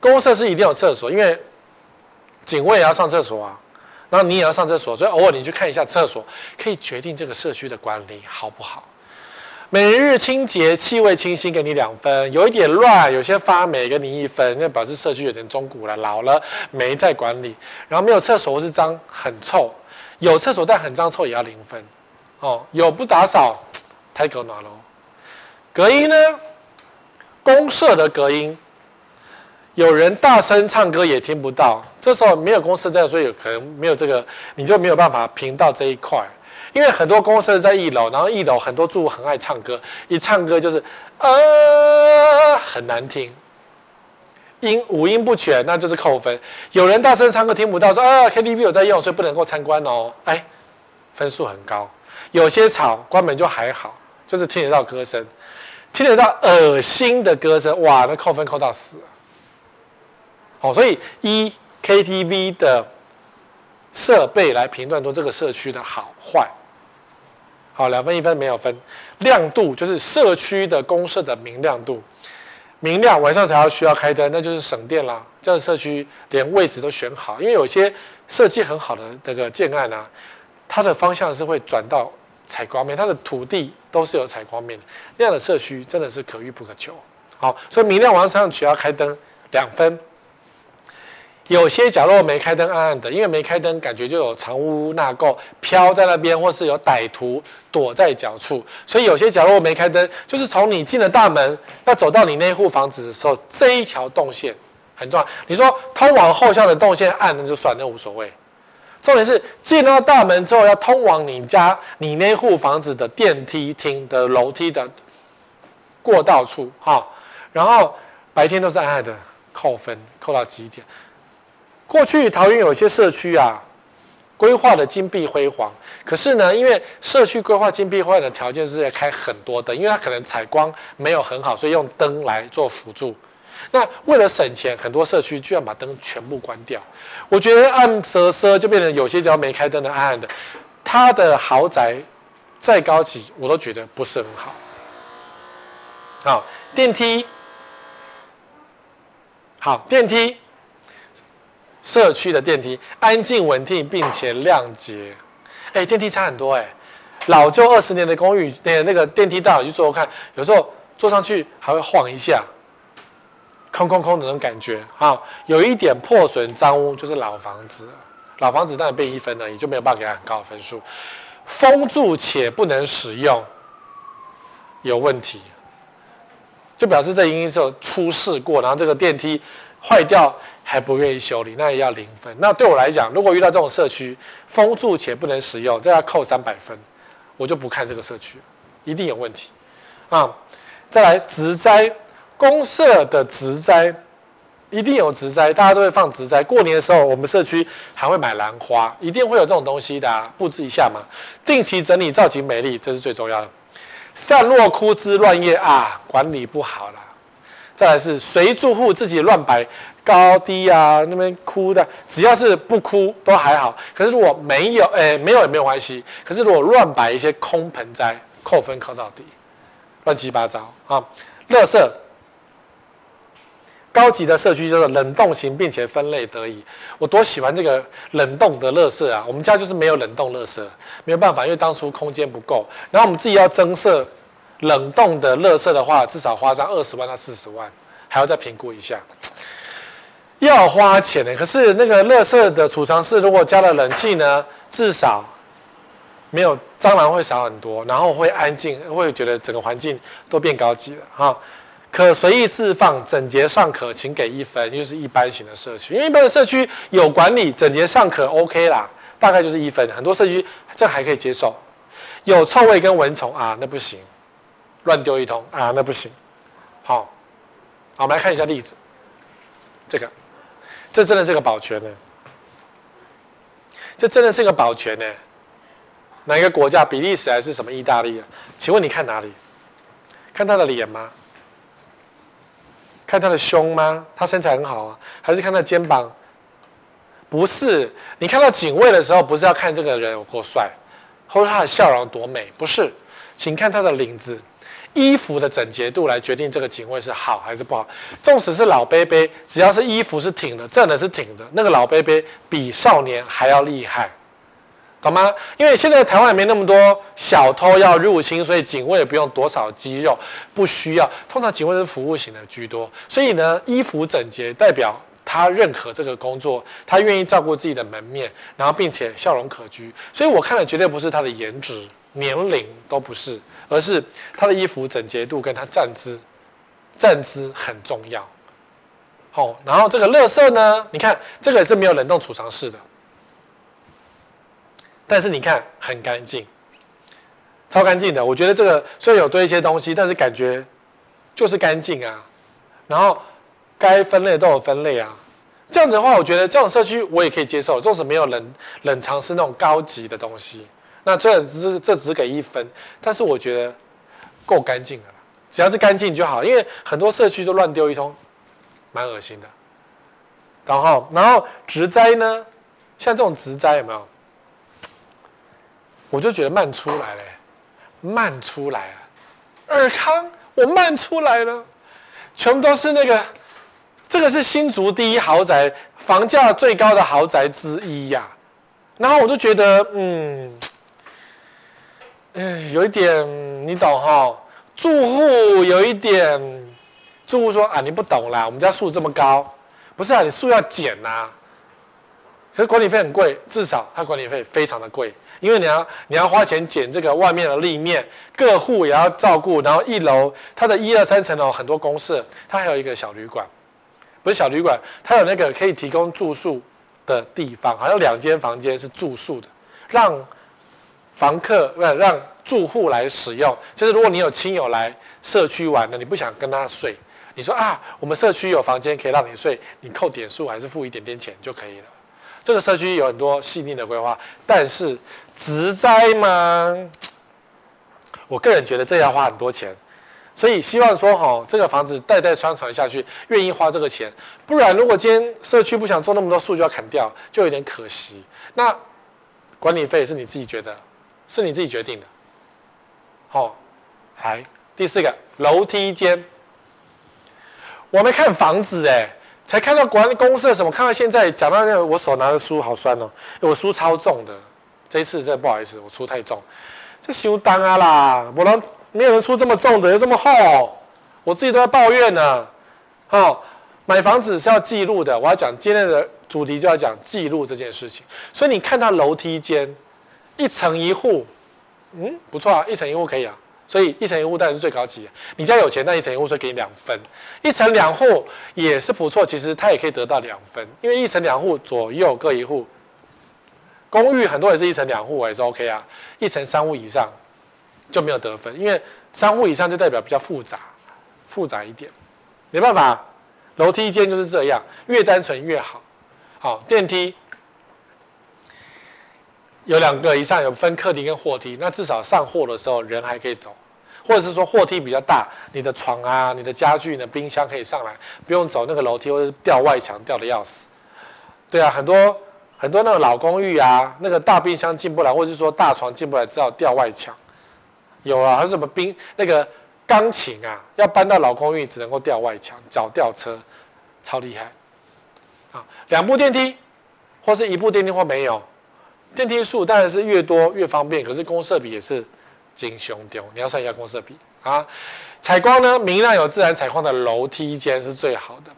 公社是一定有厕所，因为警卫也要上厕所啊。然后你也要上厕所，所以偶尔你去看一下厕所，可以决定这个社区的管理好不好。每日清洁、气味清新，给你两分；有一点乱、有些发霉，给你一分，那表示社区有点中古了、老了，没在管理。然后没有厕所或是脏、很臭；有厕所但很脏、臭也要零分。哦，有不打扫，太狗暖了。隔音呢？公社的隔音。有人大声唱歌也听不到，这时候没有公设在，所以有可能没有这个，你就没有办法评到这一块。因为很多公设在一楼，然后一楼很多住户很爱唱歌，一唱歌就是呃很难听，音五音不全，那就是扣分。有人大声唱歌听不到，说啊 KTV 有在用，所以不能够参观哦，哎，分数很高。有些吵关门就还好，就是听得到歌声，听得到恶心的歌声，哇，那扣分扣到死。好，所以以 KTV 的设备来评断出这个社区的好坏。好，两分一分没有分。亮度就是社区的公社的明亮度，明亮晚上才要需要开灯，那就是省电啦。这样社区连位置都选好，因为有些设计很好的这个建案啊，它的方向是会转到采光面，它的土地都是有采光面的，那样的社区真的是可遇不可求。好，所以明亮晚上需要开灯，两分。有些角落没开灯，暗暗的，因为没开灯，感觉就有藏污纳垢飘在那边，或是有歹徒躲在角处。所以有些角落没开灯，就是从你进了大门要走到你那户房子的时候，这一条动线很重要。你说通往后巷的动线暗，那就算，那无所谓。重点是进到大门之后，要通往你家你那户房子的电梯厅的楼梯的过道处，哈，然后白天都是暗暗的，扣分扣到极点？过去桃园有些社区啊，规划的金碧辉煌。可是呢，因为社区规划金碧辉煌的条件是要开很多灯，因为它可能采光没有很好，所以用灯来做辅助。那为了省钱，很多社区居然把灯全部关掉。我觉得暗色色就变成有些只要没开灯的暗暗的。它的豪宅再高级，我都觉得不是很好。好，电梯，好电梯。社区的电梯安静稳定并且亮洁，哎，电梯差很多哎。老旧二十年的公寓，那那个电梯大，我去坐看，有时候坐上去还会晃一下，空空空的那种感觉。好，有一点破损脏污，就是老房子，老房子当然变一分了，也就没有办法给他很高的分数。封住且不能使用，有问题，就表示这已经是有出事过，然后这个电梯坏掉。还不愿意修理，那也要零分。那对我来讲，如果遇到这种社区封住且不能使用，这要扣三百分，我就不看这个社区，一定有问题啊！再来植栽，公社的植栽一定有植栽，大家都会放植栽。过年的时候，我们社区还会买兰花，一定会有这种东西的啊，布置一下嘛。定期整理，造景美丽，这是最重要的。散落枯枝乱叶啊，管理不好了。再来是随住户自己乱摆高低啊，那边枯的，只要是不枯都还好。可是如果没有，哎，没有也没有关系。可是如果乱摆一些空盆栽，扣分扣到底，乱七八糟啊，垃圾。高级的社区叫做冷冻型，并且分类得以。我多喜欢这个冷冻的垃圾啊！我们家就是没有冷冻垃圾，没有办法，因为当初空间不够。然后我们自己要增设冷冻的垃圾的话，至少花上二十万到四十万，还要再评估一下，要花钱呢。可是那个垃圾的储藏室如果加了冷气呢，至少没有蟑螂会少很多，然后会安静，会觉得整个环境都变高级了哈。可随意置放，整洁尚可，请给一分，就是一般型的社区。因为一般的社区有管理，整洁尚可，OK 啦，大概就是一分。很多社区这还可以接受，有臭味跟蚊虫啊，那不行，乱丢一通啊，那不行。好，好，我们来看一下例子，这个，这真的是个保全呢，这真的是个保全呢。哪一个国家？比利时还是什么意大利啊？请问你看哪里？看他的脸吗？看他的胸吗？他身材很好啊，还是看他的肩膀？不是，你看到警卫的时候，不是要看这个人有多帅，或者他的笑容多美，不是，请看他的领子、衣服的整洁度来决定这个警卫是好还是不好。纵使是老杯杯，只要是衣服是挺的，站的是挺的，那个老杯杯比少年还要厉害。懂吗？因为现在台湾没那么多小偷要入侵，所以警卫也不用多少肌肉，不需要。通常警卫是服务型的居多，所以呢，衣服整洁代表他认可这个工作，他愿意照顾自己的门面，然后并且笑容可掬。所以我看的绝对不是他的颜值、年龄都不是，而是他的衣服整洁度跟他站姿，站姿很重要。好，然后这个垃圾呢，你看这个也是没有冷冻储藏室的。但是你看很干净，超干净的。我觉得这个虽然有堆一些东西，但是感觉就是干净啊。然后该分类都有分类啊。这样子的话，我觉得这种社区我也可以接受。纵使没有冷冷藏室那种高级的东西，那这只是这只给一分，但是我觉得够干净的了。只要是干净就好，因为很多社区都乱丢一通，蛮恶心的。然后，然后植栽呢，像这种植栽有没有？我就觉得慢出来了，慢出来了，尔康，我慢出来了，全部都是那个，这个是新竹第一豪宅，房价最高的豪宅之一呀、然后我就觉得，嗯，嗯，有一点你懂哈，住户有一点，住户说啊，你不懂啦，我们家树这么高，不是啊，你树要剪呐、可是管理费很贵，至少它管理费非常的贵。因为你要你要花钱剪这个外面的立面，各户也要照顾，然后一楼它的一二三层楼很多公设，它还有一个小旅馆，不是小旅馆，它有那个可以提供住宿的地方，好像两间房间是住宿的，让房客不是让住户来使用。就是如果你有亲友来社区玩的，你不想跟他睡，你说啊，我们社区有房间可以让你睡，你扣点数还是付一点点钱就可以了。这个社区有很多细腻的规划，但是。植栽吗？我个人觉得这要花很多钱，所以希望说哈，这个房子代代相传下去，愿意花这个钱。不然，如果今天社区不想种那么多树，就要砍掉，就有点可惜。那管理费是你自己觉得，是你自己决定的。好，来第四个楼梯间，我没看房子哎，才看到管理公设什么，看到现在讲到那个，我手拿的书好酸哦，我书超重的。这一次真的不好意思，我书太重，这修单啊啦，不然没有人出这么重的又这么厚，我自己都在抱怨呢。好，买房子是要记录的，我要讲今天的主题就要讲记录这件事情。所以你看到楼梯间一层一户，嗯，不错啊，一层一户可以啊。所以一层一户当然是最高级。你家有钱，那一层一户所以给你两分，一层两户也是不错，其实它也可以得到两分，因为一层两户左右各一户。公寓很多也是一层两户，也是 OK 啊。一层三户以上就没有得分，因为三户以上就代表比较复杂，复杂一点，没办法。楼梯间就是这样，越单纯越好。好，电梯有两个以上，有分客厅跟货梯，那至少上货的时候人还可以走，或者是说货梯比较大，你的床啊、你的家具、你的冰箱可以上来，不用走那个楼梯或者是吊外墙吊得要死。对啊，很多很多那个老公寓啊，那个大冰箱进不来，或者是说大床进不来，只好吊外墙。有啊，还是什么冰那个钢琴啊，要搬到老公寓只能够吊外墙，找吊车，超厉害。啊，两部电梯，或是一部电梯或没有，电梯数当然是越多越方便，可是公设比也是精凶丢，你要算一下公设比啊。采光呢，明亮有自然采光的楼梯间是最好的，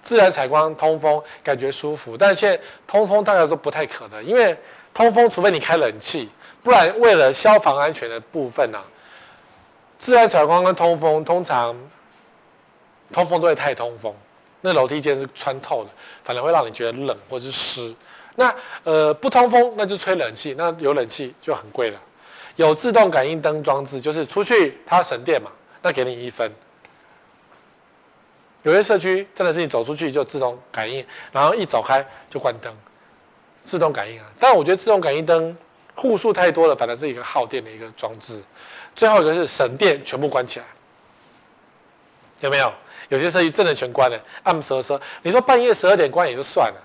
自然采光通风感觉舒服，但现在通风大家都不太可能，因为通风除非你开冷气，不然为了消防安全的部分呢、啊，自然采光跟通风通常通风都会太通风。那楼梯间是穿透的，反而会让你觉得冷或是湿。那呃不通风，那就吹冷气，那有冷气就很贵了。有自动感应灯装置，就是出去它省电嘛，那给你一分。有些社区真的是你走出去就自动感应，然后一走开就关灯，自动感应啊。但我觉得自动感应灯户数太多了，反而是一个耗电的一个装置。最后一个是省电，全部关起来，有没有？有些社区真的全关了，暗蛇蛇。你说半夜十二点关也就算了，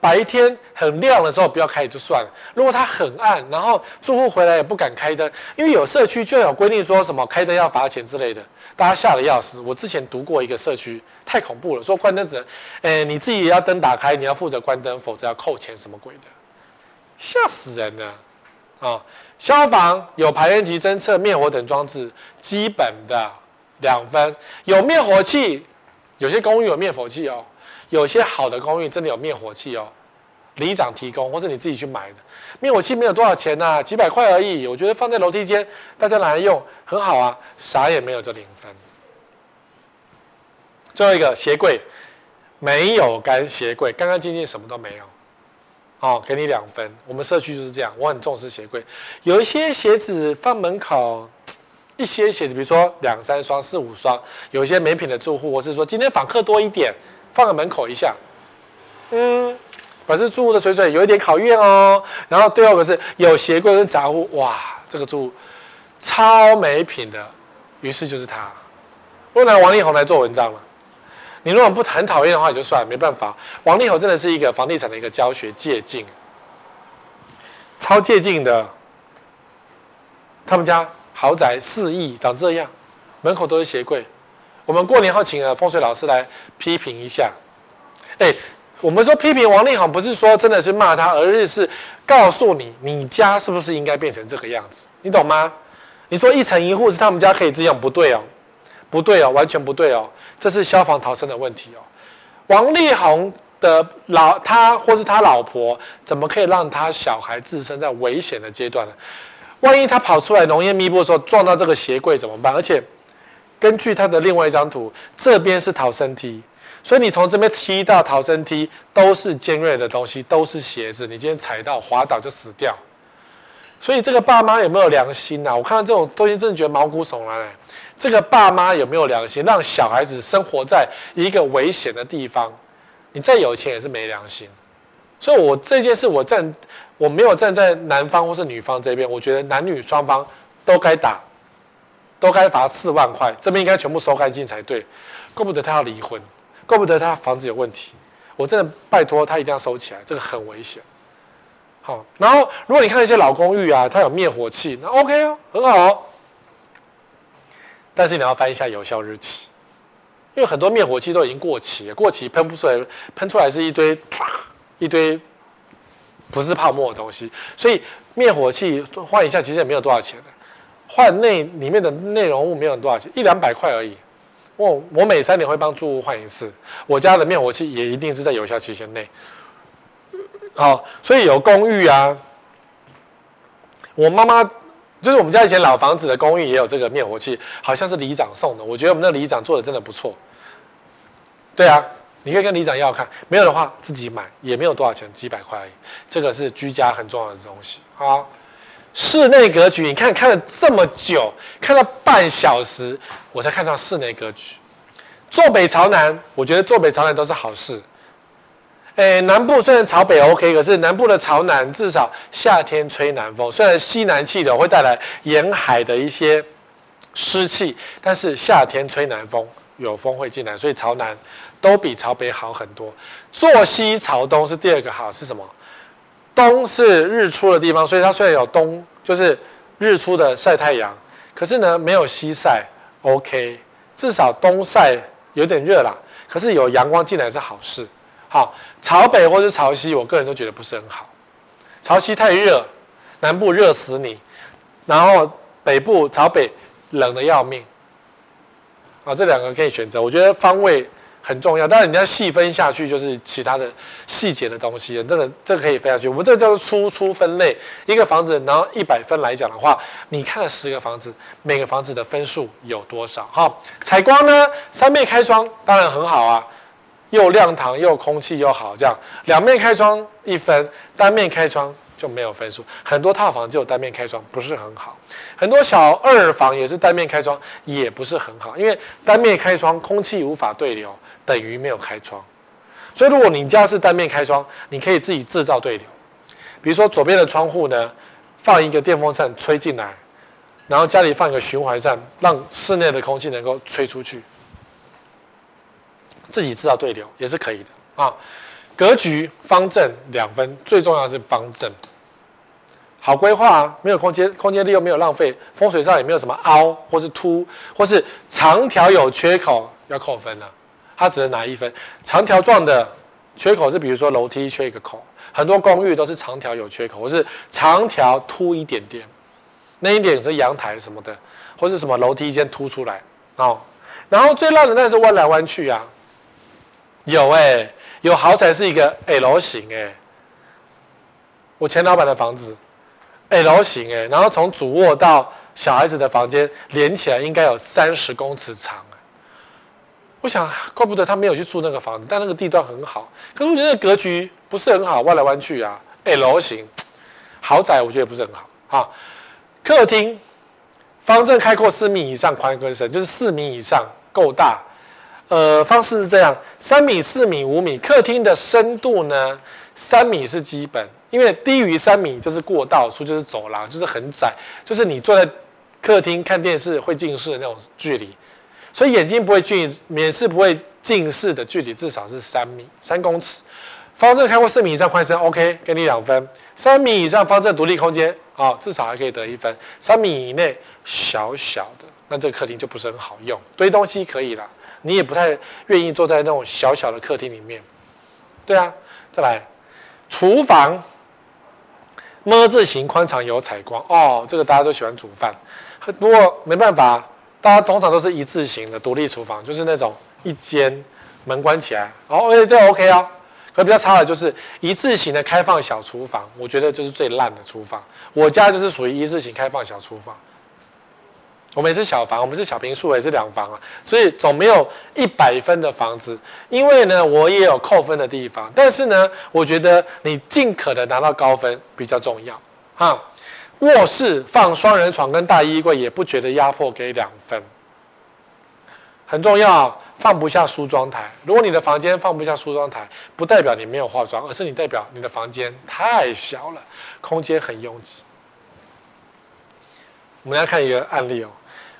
白天很亮的时候不要开就算了。如果它很暗，然后住户回来也不敢开灯，因为有社区就有规定说什么开灯要罚钱之类的，大家吓得要死。我之前读过一个社区，太恐怖了，说关灯只能，诶，你自己也要灯打开，你要负责关灯，否则要扣钱，什么鬼的，吓死人了啊、消防有排烟及侦测灭火等装置，基本的。两分，有灭火器，有些公寓有灭火器哦，有些好的公寓真的有灭火器哦，里长提供或是你自己去买的。灭火器没有多少钱呐、啊，几百块而已。我觉得放在楼梯间，大家拿来用很好啊，啥也没有就零分。最后一个鞋柜，没有干鞋柜，干干净净，什么都没有。哦，给你两分。我们社区就是这样，我很重视鞋柜，有一些鞋子放门口。一些鞋子，比如说两三双、四五双，有一些没品的住户，或是说今天访客多一点，放在门口一下，嗯，表示住户的水准有一点考验哦。然后第二个是有鞋柜跟杂物，哇，这个住户超没品的，于是就是他。我拿王力宏来做文章了。你如果不很讨厌的话，也就算了，没办法。王力宏真的是一个房地产的一个教学借镜，超借镜的，他们家。豪宅四亿长这样，门口都是鞋柜。我们过年后请了风水老师来批评一下。哎，我们说批评王力宏，不是说真的是骂他，而是是告诉你，你家是不是应该变成这个样子？你懂吗？你说一层一户是他们家可以这样，不对哦，不对哦，完全不对哦，这是消防逃生的问题哦。王力宏的老他或是他老婆，怎么可以让他小孩置身在危险的阶段呢？万一他跑出来浓烟密布的时候撞到这个鞋柜怎么办？而且根据他的另外一张图，这边是逃生梯，所以你从这边踢到逃生梯都是尖锐的东西，都是鞋子，你今天踩到滑倒就死掉。所以这个爸妈有没有良心、啊？我看到这种东西真的觉得毛骨悚然。这个爸妈有没有良心，让小孩子生活在一个危险的地方？你再有钱也是没良心。所以我这件事我站。我没有站在男方或是女方这边，我觉得男女双方都该打，都该罚四万块，这边应该全部收干净才对。怪不得他要离婚，怪不得他房子有问题。我真的拜托他一定要收起来，这个很危险。好，然后如果你看一些老公寓啊，它有灭火器，那 OK 哦，很好哦。但是你要翻一下有效日期，因为很多灭火器都已经过期了，过期喷不出来，喷出来是一堆一堆。不是泡沫的东西，所以灭火器换一下其实也没有多少钱的，换内里面的内容物没有多少钱，一两百块而已。我我每三年会帮住户换一次，我家的灭火器也一定是在有效期限内。好，所以有公寓啊，我妈妈就是我们家以前老房子的公寓也有这个灭火器，好像是里长送的，我觉得我们那里长做的真的不错。对啊。你可以跟里长要看，没有的话自己买，也没有多少钱，几百块而已。这个是居家很重要的东西。好，室内格局，你看看了这么久，看了半小时，我才看到室内格局。坐北朝南，我觉得坐北朝南都是好事。诶，南部虽然朝北 OK，可是南部的朝南至少夏天吹南风，虽然西南气流会带来沿海的一些湿气，但是夏天吹南风，有风会进来，所以朝南都比朝北好很多。坐西朝东是第二个好，是什么？东是日出的地方，所以它虽然有东，就是日出的晒太阳，可是呢没有西晒，OK，至少东晒有点热啦，可是有阳光进来是好事。好，朝北或是朝西，我个人都觉得不是很好。朝西太热，南部热死你，然后北部朝北冷得要命。啊，这两个可以选择，我觉得方位很重要。但是你要细分下去，就是其他的细节的东西，这个这个可以分下去。我们这个叫做初初分类，一个房子，然后一百分来讲的话，你看了十个房子，每个房子的分数有多少？哈，采光呢，三面开窗当然很好啊。又亮堂又空气又好，这样两面开窗一分，单面开窗就没有分数。很多套房只有单面开窗，不是很好。很多小二房也是单面开窗，也不是很好，因为单面开窗空气无法对流，等于没有开窗。所以如果你家是单面开窗，你可以自己制造对流。比如说左边的窗户呢，放一个电风扇吹进来，然后家里放一个循环扇，让室内的空气能够吹出去。自己制造对流也是可以的啊。格局方正两分，最重要是方正，好规划，没有空间，空间利用没有浪费，风水上也没有什么凹或是凸，或是长条有缺口要扣分的，它只能拿一分。长条状的缺口是比如说楼梯缺一个口，很多公寓都是长条有缺口，或是长条凸一点点，那一点是阳台什么的，或是什么楼梯间凸出来哦。然后最烂的那是弯来弯去啊。有哎、有豪宅是一个 L 型哎、我前老板的房子 L 型哎、然后从主卧到小孩子的房间连起来应该有三十公尺长、我想怪不得他没有去住那个房子，但那个地段很好，可是我觉得格局不是很好，弯来弯去啊，L 型豪宅我觉得不是很好。好，客厅方正开阔四米以上，宽跟深就是四米以上够大。呃，方式是这样：三米、四米、五米。客厅的深度呢，三米是基本，因为低于三米就是过道处，就是走廊，就是很窄，就是你坐在客厅看电视会近视的那种距离，所以眼睛不会近，免视不会近视的距离至少是三米，三公尺。方正开阔四米以上宽深，OK，给你两分。三米以上方正独立空间啊、哦，至少还可以得一分。三米以内小小的，那这个客厅就不是很好用，堆东西可以了。你也不太愿意坐在那种小小的客厅里面，对啊，再来，厨房么字形宽敞有采光哦，这个大家都喜欢煮饭，不过没办法，大家通常都是一字形的独立厨房，就是那种一间门关起来，哦，哎，这 OK 哦，可比较差的就是一字形的开放小厨房，我觉得就是最烂的厨房，我家就是属于一字形开放小厨房。我们也是小房，我们是小平数，也是两房啊，所以总没有一百分的房子。因为呢，我也有扣分的地方，但是呢，我觉得你尽可能拿到高分比较重要。哈，卧室放双人床跟大衣柜，也不觉得压迫，给两分。很重要，放不下梳妆台。如果你的房间放不下梳妆台，不代表你没有化妆，而是你代表你的房间太小了，空间很拥挤。我们来看一个案例哦。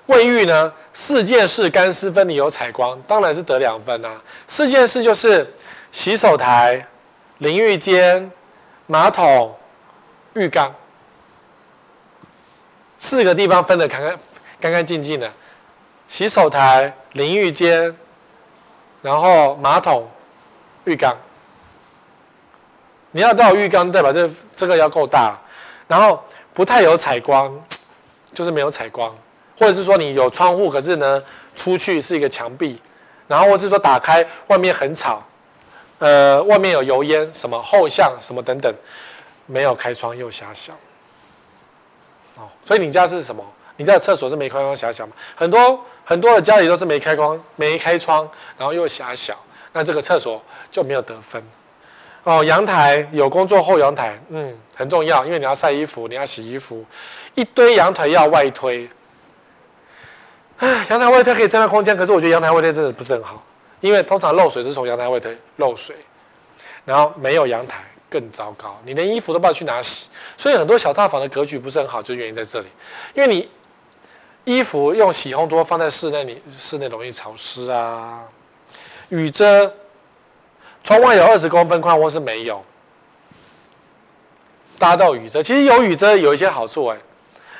卫浴呢，四件式干湿分离有采光，当然是得两分啊。四件式就是洗手台、淋浴间、马桶、浴缸，四个地方分得干干干干净净的。洗手台、淋浴间，然后马桶、浴缸。你要到浴缸，代表这这个要够大，然后不太有采光，就是没有采光。或者是说你有窗户，可是呢，出去是一个墙壁，然后或是说打开外面很吵，呃，外面有油烟，什么后巷什么等等，没有开窗又狭小，哦，所以你家是什么？你家的厕所是没开窗狭小吗？很多很多的家里都是没开光没开窗，然后又狭小，那这个厕所就没有得分。哦，阳台有工作后阳台，嗯，很重要，因为你要晒衣服，你要洗衣服，一堆阳台要外推。哎，阳台外推可以增加空间，可是我觉得阳台外推真的不是很好，因为通常漏水是从阳台外推漏水，然后没有阳台更糟糕，你连衣服都不知道去哪洗，所以很多小套房的格局不是很好，就原因在这里，因为你衣服用洗烘多放在室内，你室内容易潮湿啊。雨遮，窗外有二十公分宽或是没有，搭到雨遮，其实有雨遮有一些好处哎、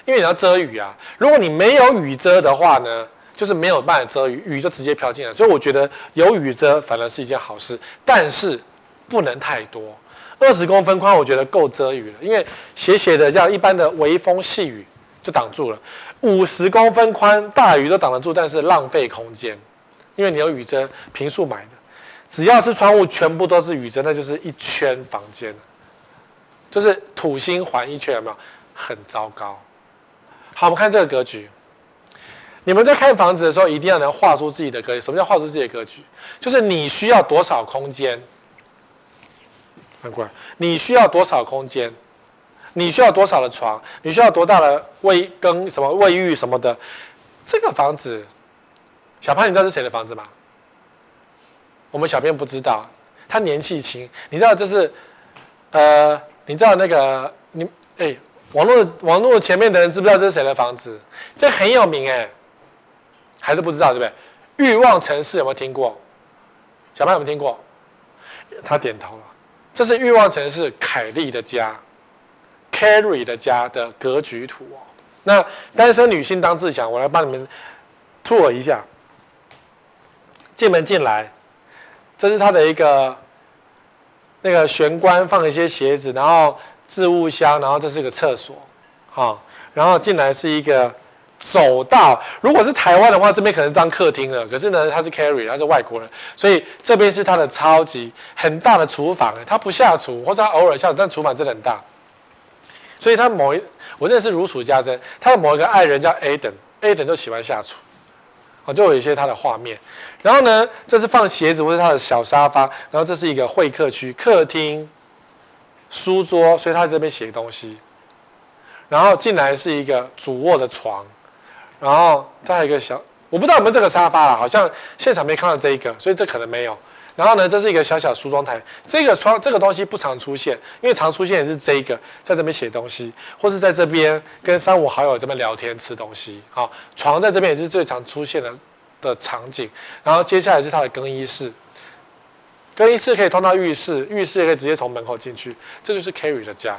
因为你要遮雨啊。如果你没有雨遮的话呢，就是没有办法遮雨，雨就直接飘进来。所以我觉得有雨遮反而是一件好事，但是不能太多。二十公分宽我觉得够遮雨了，因为斜斜的这样一般的微风细雨就挡住了。五十公分宽大雨都挡得住，但是浪费空间。因为你有雨遮，平数买的，只要是窗户全部都是雨遮，那就是一圈房间，就是土星环一圈，有没有？很糟糕。好，我们看这个格局。你们在看房子的时候，一定要能画出自己的格局。什么叫画出自己的格局？就是你需要多少空间？翻过来，你需要多少空间？你需要多少的床？你需要多大的卫跟什么卫浴什么的？这个房子。小潘，你知道是谁的房子吗？我们小编不知道，他年纪轻。你知道这是，呃，你知道那个你哎、网络网络前面的人知不知道这是谁的房子？这很有名哎，还是不知道对不对？欲望城市有没有听过？小潘有没有听过？他点头了。这是欲望城市凯莉的家，Carrie 的家的格局图哦。那单身女性当自强，我来帮你们 tour 一下。进门进来，这是他的一个那个玄关，放一些鞋子，然后置物箱，然后这是个厕所，好，然后进来是一个走到。如果是台湾的话，这边可能当客厅了。可是呢，他是 carry，他是外国人，所以这边是他的超级很大的厨房。他不下厨，或者他偶尔下厨，但厨房真的很大。所以他某一，我认识如数家珍，他的某一个爱人叫 Aden，Aden 都喜欢下厨。就有一些他的画面，然后呢，这是放鞋子或者他的小沙发，然后这是一个会客区、客厅、书桌，所以他在这边写东西。然后进来是一个主卧的床，然后再还有一个小，我不知道有没有这个沙发啊，好像现场没看到这一个，所以这可能没有。然后呢，这是一个小小梳妆台，这个窗这个东西不常出现，因为常出现也是这一个，在这边写东西，或是在这边跟三五好友这边聊天吃东西。好，床在这边也是最常出现的的场景。然后接下来是他的更衣室，更衣室可以通到浴室，浴室也可以直接从门口进去。这就是 Carrie 的家，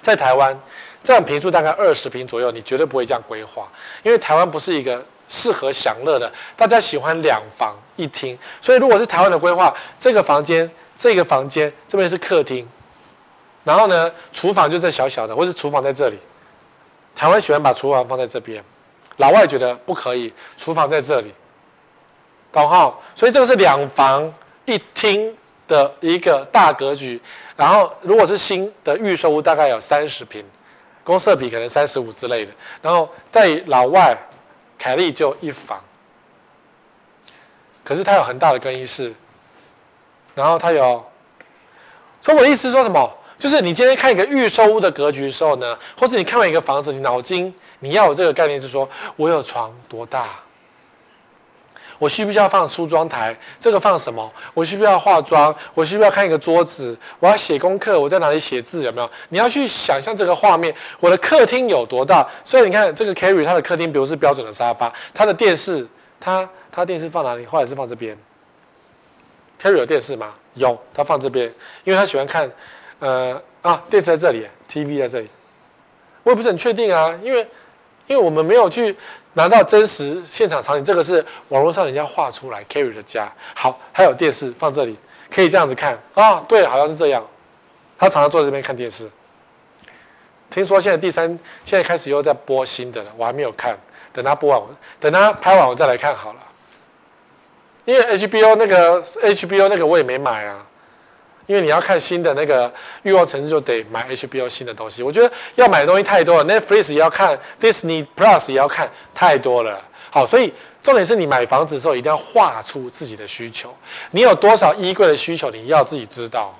在台湾这样坪数大概二十坪左右，你绝对不会这样规划，因为台湾不是一个。适合享乐的，大家喜欢两房一厅，所以如果是台湾的规划，这个房间，这个房间这边是客厅，然后呢，厨房就在小小的，或是厨房在这里。台湾喜欢把厨房放在这边，老外觉得不可以，厨房在这里，懂哈？所以这个是两房一厅的一个大格局。然后如果是新的预售屋，大概有三十坪，公设比可能三十五之类的。然后在老外。凯利就一房，可是他有很大的更衣室，然后他有，所以我的意思说什么？就是你今天看一个预售屋的格局的时候呢，或是你看完一个房子，你脑筋你要有这个概念是说，我有床多大？我需不需要放梳妆台？这个放什么？我需不需要化妆？我需不需要看一个桌子？我要写功课，我在哪里写字？有没有？你要去想象这个画面。我的客厅有多大？所以你看这个 Carrie，他的客厅，比如是标准的沙发，他的电视，他他电视放哪里？或者是放这边？Carrie 有电视吗？有，他放这边，因为他喜欢看。呃啊，电视在这里，TV 在这里。我也不是很确定啊，因为因为我们没有去。拿到真实现场场景，这个是网络上人家画出来 carry 的家。好，还有电视放这里，可以这样子看啊、哦。对，好像是这样。他常常坐在这边看电视。听说现在第三，现在开始又在播新的了，我还没有看。等他播完，等他拍完，我再来看好了。因为 HBO 那个 HBO 那个我也没买啊。因为你要看新的那个欲望城市，就得买 HBO 新的东西。我觉得要买的东西太多了，Netflix 也要看，Disney Plus 也要看，太多了。好，所以重点是你买房子的时候一定要画出自己的需求。你有多少衣柜的需求，你要自己知道。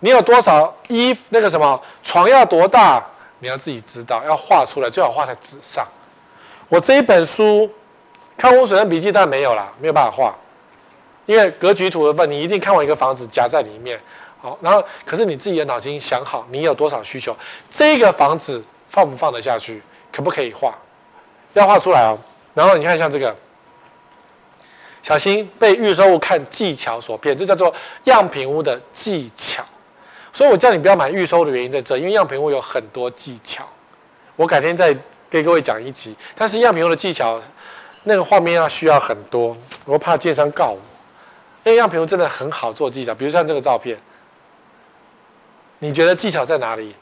你有多少衣那个什么床要多大，你要自己知道，要画出来，最好画在纸上。我这一本书《看风水的笔记》当然没有啦，没有办法画，因为格局图的份，你一定看完一个房子夹在里面。好，然后可是你自己的脑筋想好，你有多少需求，这个房子放不放得下去，可不可以画？要画出来哦。然后你看像这个，小心被预售屋看技巧所骗，这叫做样品屋的技巧。所以我叫你不要买预售的原因在这，因为样品屋有很多技巧。我改天再给各位讲一集。但是样品屋的技巧，那个画面要需要很多，我怕建商告我，因为样品屋真的很好做技巧，比如像这个照片。你觉得技巧在哪里？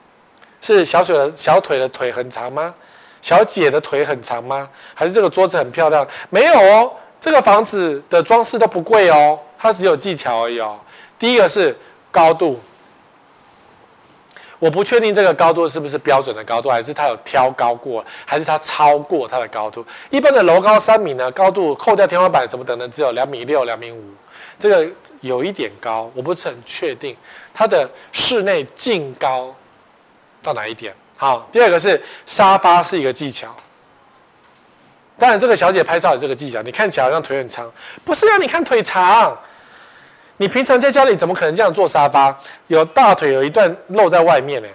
是小腿的小腿的腿很长吗？小姐的腿很长吗？还是这个桌子很漂亮？没有哦，这个房子的装饰都不贵哦，它只有技巧而已哦。第一个是高度，我不确定这个高度是不是标准的高度，还是它有挑高过，还是它超过它的高度。一般的楼高三米呢，高度扣掉天花板什么等等，只有两米六、两米五，这个。有一点高，我不是很确定它的室内净高到哪一点。好，第二个是沙发是一个技巧。当然，这个小姐拍照也是个技巧。你看起来好像腿很长，不是啊你看腿长。你平常在家里怎么可能这样坐沙发？有大腿有一段露在外面呢。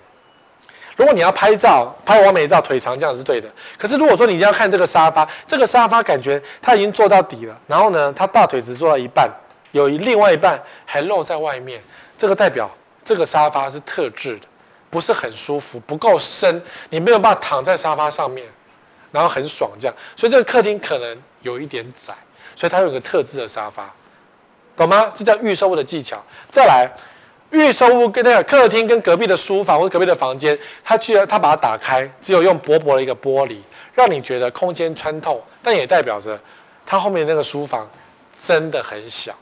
如果你要拍照拍完美照，腿长这样是对的。可是如果说你要看这个沙发，这个沙发感觉它已经坐到底了，然后呢，它大腿只坐到一半。有另外一半还露在外面，这个代表这个沙发是特制的，不是很舒服，不够深，你没有办法躺在沙发上面，然后很爽这样，所以这个客厅可能有一点窄，所以它有个特制的沙发，懂吗？这叫预售屋的技巧。再来，预售屋跟那个客厅跟隔壁的书房或隔壁的房间，它居然它把它打开，只有用薄薄的一个玻璃，让你觉得空间穿透，但也代表着它后面那个书房真的很小。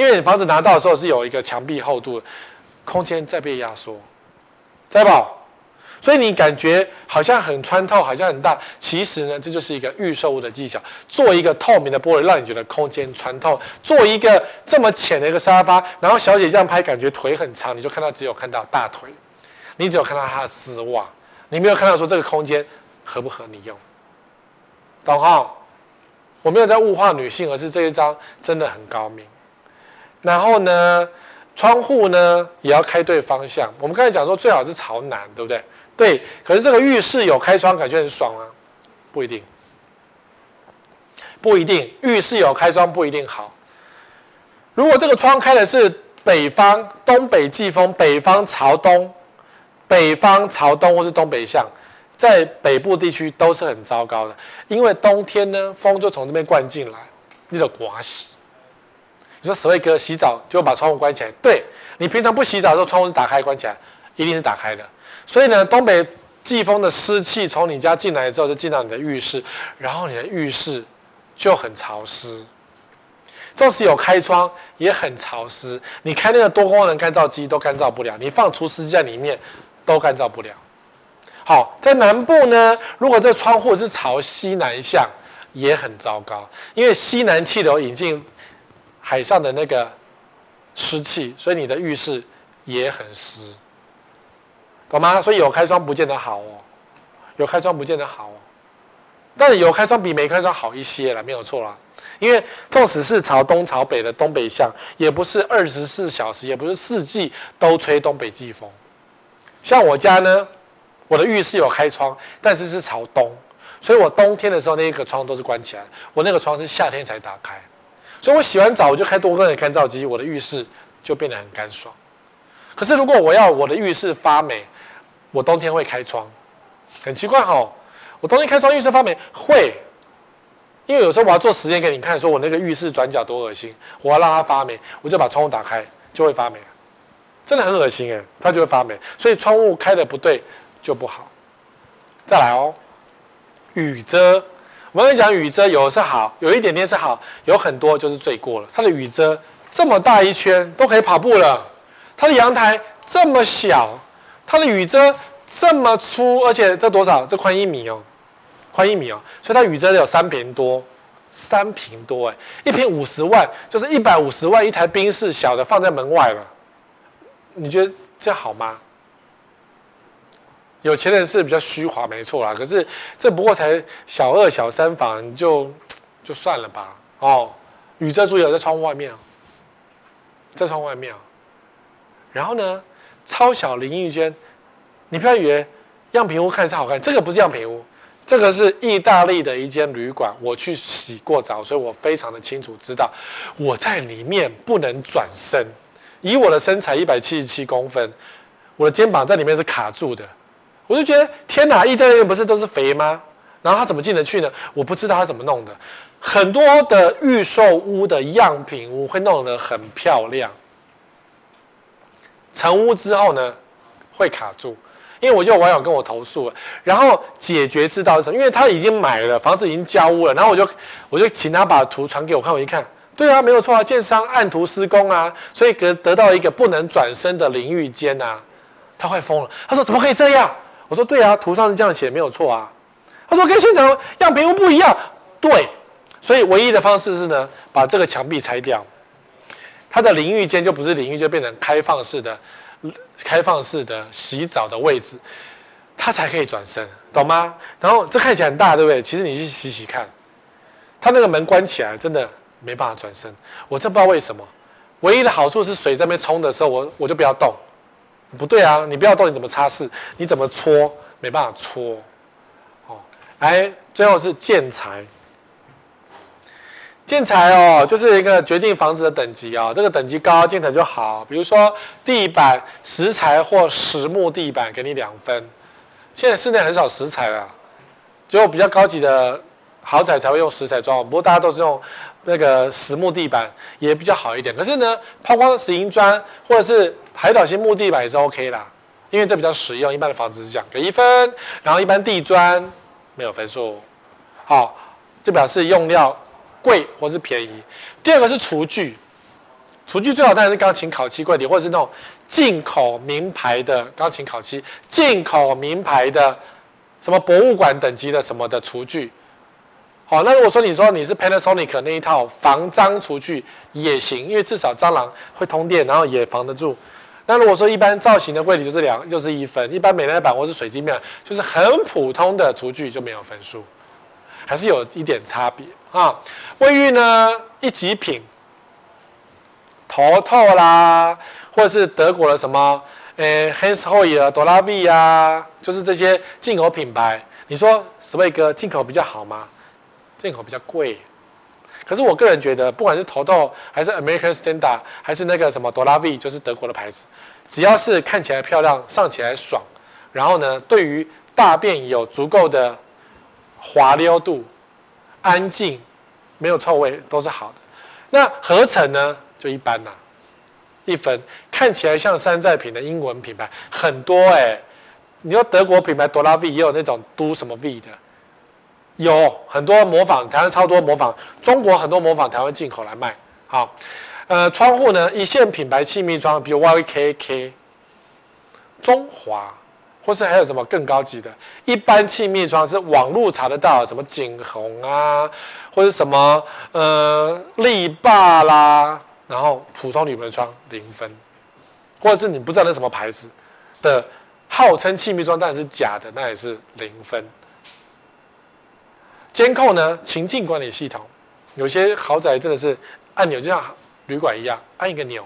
因为你房子拿到的时候是有一个墙壁厚度，空间在被压缩，在不？所以你感觉好像很穿透，好像很大，其实呢，这就是一个预售物的技巧，做一个透明的玻璃，让你觉得空间穿透；做一个这么浅的一个沙发，然后小姐这样拍，感觉腿很长，你就看到只有看到大腿，你只有看到她的丝袜，你没有看到说这个空间合不合你用，懂哈？我没有在物化女性，而是这一张真的很高明。然后呢，窗户呢也要开对方向。我们刚才讲说最好是朝南，对不对？对。可是这个浴室有开窗，感觉很爽啊，不一定，不一定。浴室有开窗不一定好。如果这个窗开的是北方东北季风，北方朝东，北方朝东或是东北向，在北部地区都是很糟糕的，因为冬天呢风就从这边灌进来，那个刮洗。你说，史卫哥洗澡就把窗户关起来。对，你平常不洗澡的时候，窗户是打开关起来，一定是打开的。所以呢，东北季风的湿气从你家进来之后，就进到你的浴室，然后你的浴室就很潮湿。纵使有开窗，也很潮湿。你开那个多功能干燥机都干燥不了，你放除湿机在里面都干燥不了。好，在南部呢，如果这窗户是朝西南向，也很糟糕，因为西南气流引进。海上的那个湿气，所以你的浴室也很湿，懂吗？所以有开窗不见得好哦，有开窗不见得好哦，但是有开窗比没开窗好一些了，没有错啦。因为纵使是朝东朝北的东北向，也不是二十四小时，也不是四季都吹东北季风。像我家呢，我的浴室有开窗，但是是朝东，所以我冬天的时候那个窗都是关起来，我那个窗是夏天才打开。所以我洗完澡我就开多功能干燥机，我的浴室就变得很干爽。可是如果我要我的浴室发霉，我冬天会开窗，很奇怪哦。我冬天开窗浴室发霉会，因为有时候我要做实验给你看，说我那个浴室转角多恶心，我要让它发霉，我就把窗户打开就会发霉，真的很恶心诶，它就会发霉。所以窗户开的不对就不好。再来哦，雨遮。我跟你讲，雨遮有的是好，有一点点是好，有很多就是罪过了。它的雨遮这么大一圈都可以跑步了，它的阳台这么小，它的雨遮这么粗，而且这多少？这宽一米哦，宽一米哦，所以它雨遮有三平多，三平多哎，一平五十万，就是一百五十万一台宾士小的放在门外了，你觉得这好吗？有钱人是比较虚华，没错啦。可是这不过才小二小三房，就就算了吧。哦，雨遮住有在窗户外面，在窗户外面。然后呢，超小淋浴间，你不要以为样品屋看是好看，这个不是样品屋，这个是意大利的一间旅馆。我去洗过澡，所以我非常的清楚知道，我在里面不能转身。以我的身材一百七十七公分，我的肩膀在里面是卡住的。我就觉得天哪，意大利人不是都是肥吗？然后他怎么进得去呢？我不知道他怎么弄的。很多的预售屋的样品屋会弄得很漂亮，成屋之后呢，会卡住。因为我就有网友跟我投诉了，然后解决之道是什么？因为他已经买了房子，已经交屋了，然后我就我就请他把图传给我看，我一看，对啊，没有错啊，建商按图施工啊，所以得得到一个不能转身的淋浴间啊，他快疯了。他说怎么可以这样？我说对啊，图上是这样写，没有错啊。他说跟现场样品屋不一样，对，所以唯一的方式是呢，把这个墙壁拆掉，它的淋浴间就不是淋浴，就变成开放式的、开放式的洗澡的位置，它才可以转身，懂吗？然后这看起来很大，对不对？其实你去洗洗看，它那个门关起来，真的没办法转身。我真不知道为什么，唯一的好处是水在那边冲的时候，我我就不要动。不对啊，你不要动，你怎么擦拭？你怎么搓？没办法搓。哦，哎，最后是建材。建材哦，就是一个决定房子的等级啊、哦。这个等级高，建材就好。比如说地板石材或实木地板，给你两分。现在室内很少石材了，只有比较高级的豪宅才会用石材装。不过大家都是用那个实木地板，也比较好一点。可是呢，抛光石英砖或者是海岛型木地板也是 OK 啦，因为这比较实用。一般的房子是这样，给一分。然后一般地砖没有分数。好，这表示用料贵或是便宜。第二个是厨具，厨具最好当然是钢琴烤漆柜体，或者是那种进口名牌的钢琴烤漆，进口名牌的什么博物馆等级的什么的厨具。好，那如果说你说你是 Panasonic 那一套防蟑厨具也行，因为至少蟑螂会通电，然后也防得住。那如果说一般造型的柜体就是两就是一分，一般美耐板或是水晶面就是很普通的厨具就没有分数，还是有一点差别啊。卫浴呢，一级品，头透啦，或者是德国的什么，呃，Hans Hoyer、朵拉 V 啊，就是这些进口品牌。你说史威格进口比较好吗？进口比较贵。可是我个人觉得，不管是头豆还是 American Standard，还是那个什么朵拉 V，就是德国的牌子，只要是看起来漂亮、上起来爽，然后呢，对于大便有足够的滑溜度、安静、没有臭味，都是好的。那合成呢，就一般啦，一分。看起来像山寨品的英文品牌很多哎、你说德国品牌朵拉 V 也有那种都什么 V 的。有很多模仿，台湾超多模仿，中国很多模仿台湾进口来卖。好，呃，窗户呢，一线品牌气密窗，比如 YKK、中华，或是还有什么更高级的？一般气密窗是网络查得到，什么景鸿啊，或者什么呃力霸啦，然后普通铝门窗零分，或者是你不知道那什么牌子的，号称气密窗但是假的，那也是零分。监控呢？情境管理系统，有些豪宅真的是按钮就像旅馆一样，按一个钮，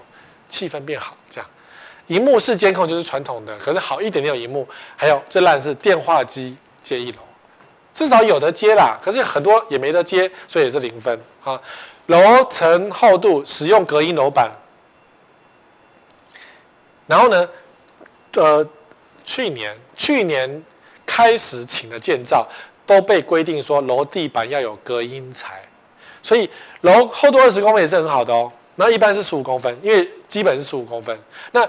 气氛变好。这样，荧幕式监控就是传统的，可是好一点点有荧幕。还有最烂是电话机接一楼，至少有的接啦，可是很多也没得接，所以也是零分啊。楼层厚度，使用隔音楼板。然后呢，呃，去年去年开始请了建造。都被规定说楼地板要有隔音材，所以楼厚度二十公分也是很好的哦。那一般是十五公分，因为基本是十五公分。那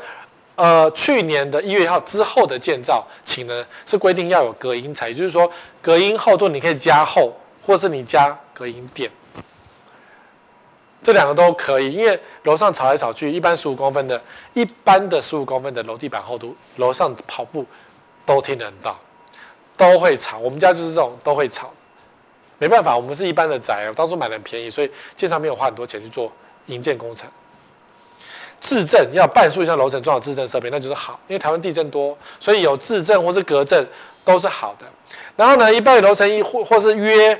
呃，去年的一月一号之后的建造，请呢是规定要有隔音材，也就是说隔音厚度你可以加厚，或是你加隔音垫，这两个都可以。因为楼上吵来吵去，一般十五公分的，一般的十五公分的楼地板厚度，楼上跑步都听得到。都会吵，我们家就是这种都会吵，没办法，我们是一般的宅，我当初买的很便宜，所以建商没有花很多钱去做营建工程。制震要半数以上楼层装有制震设备，那就是好，因为台湾地震多，所以有制震或是隔震都是好的。然后呢，一半楼层一或或是约，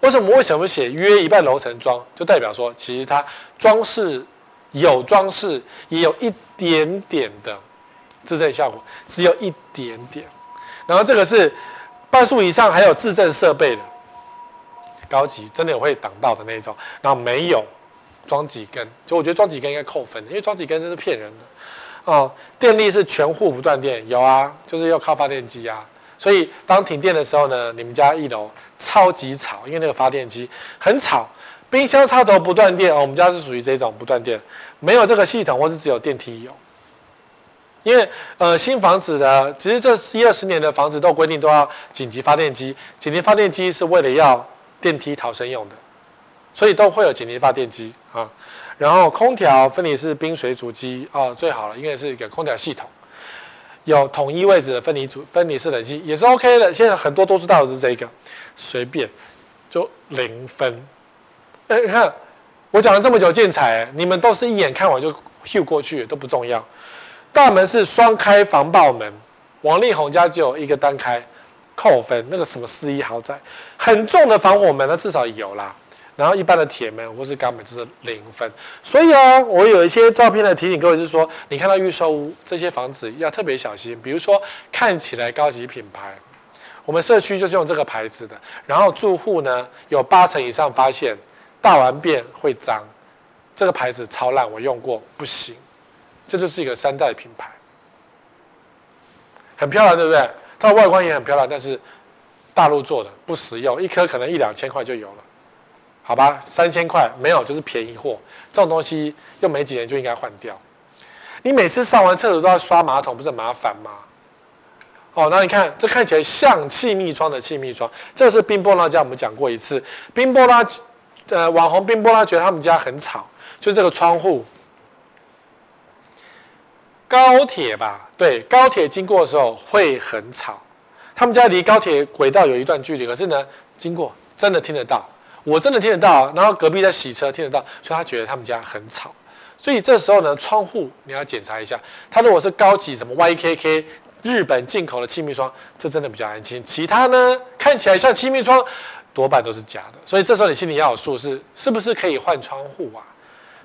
为什么为什么写约一半楼层装，就代表说其实它装饰有装饰，也有一点点的自震效果，只有一点点。然后这个是半数以上还有制震设备的高级，真的有会挡到的那种。然后没有。装几根？就我觉得装几根应该扣分，因为装几根这是骗人的哦。电力是全户不断电，有啊，就是要靠发电机啊。所以当停电的时候呢，你们家一楼超级吵，因为那个发电机很吵。冰箱插头不断电哦，我们家是属于这种不断电，没有这个系统，或是只有电梯有。因为呃新房子的，其实这一二十年的房子都规定都要紧急发电机，紧急发电机是为了要电梯逃生用的。所以都会有紧急发电机啊，然后空调分离式冰水主机啊最好了，因为是一个空调系统，有统一位置的分离主分离式冷气也是 OK 的。现在很多都知道是这个，随便就零分。哎，你看我讲了这么久建材，你们都是一眼看完就 Q 过去都不重要。大门是双开防爆门，王力宏家就有一个单开，扣分。那个什么四一豪宅，很重的防火门，那至少有啦。然后一般的铁门或是钢门就是零分，所以啊，我有一些照片的提醒各位是说，你看到预售屋这些房子要特别小心，比如说看起来高级品牌，我们社区就是用这个牌子的，然后住户呢有八成以上发现大完便会脏，这个牌子超烂，我用过不行，这就是一个三代品牌，很漂亮对不对？它的外观也很漂亮，但是大陆做的不实用，一颗可能一两千块就有了。好吧，三千块没有就是便宜货，这种东西用没几年就应该换掉。你每次上完厕所都要刷马桶，不是很麻烦吗？哦，那你看这看起来像气密窗的气密窗，这是冰波拉家，我们讲过一次。冰波拉，呃，网红冰波拉觉得他们家很吵，就这个窗户。高铁吧，对，高铁经过的时候会很吵。他们家离高铁轨道有一段距离，可是呢，经过真的听得到。我真的听得到，然后隔壁在洗车听得到，所以他觉得他们家很吵。所以这时候呢，窗户你要检查一下，它如果是高级什么 YKK 日本进口的气密窗，这真的比较安心。其他呢，看起来像气密窗，多半都是假的。所以这时候你心里要有数，是是不是可以换窗户啊？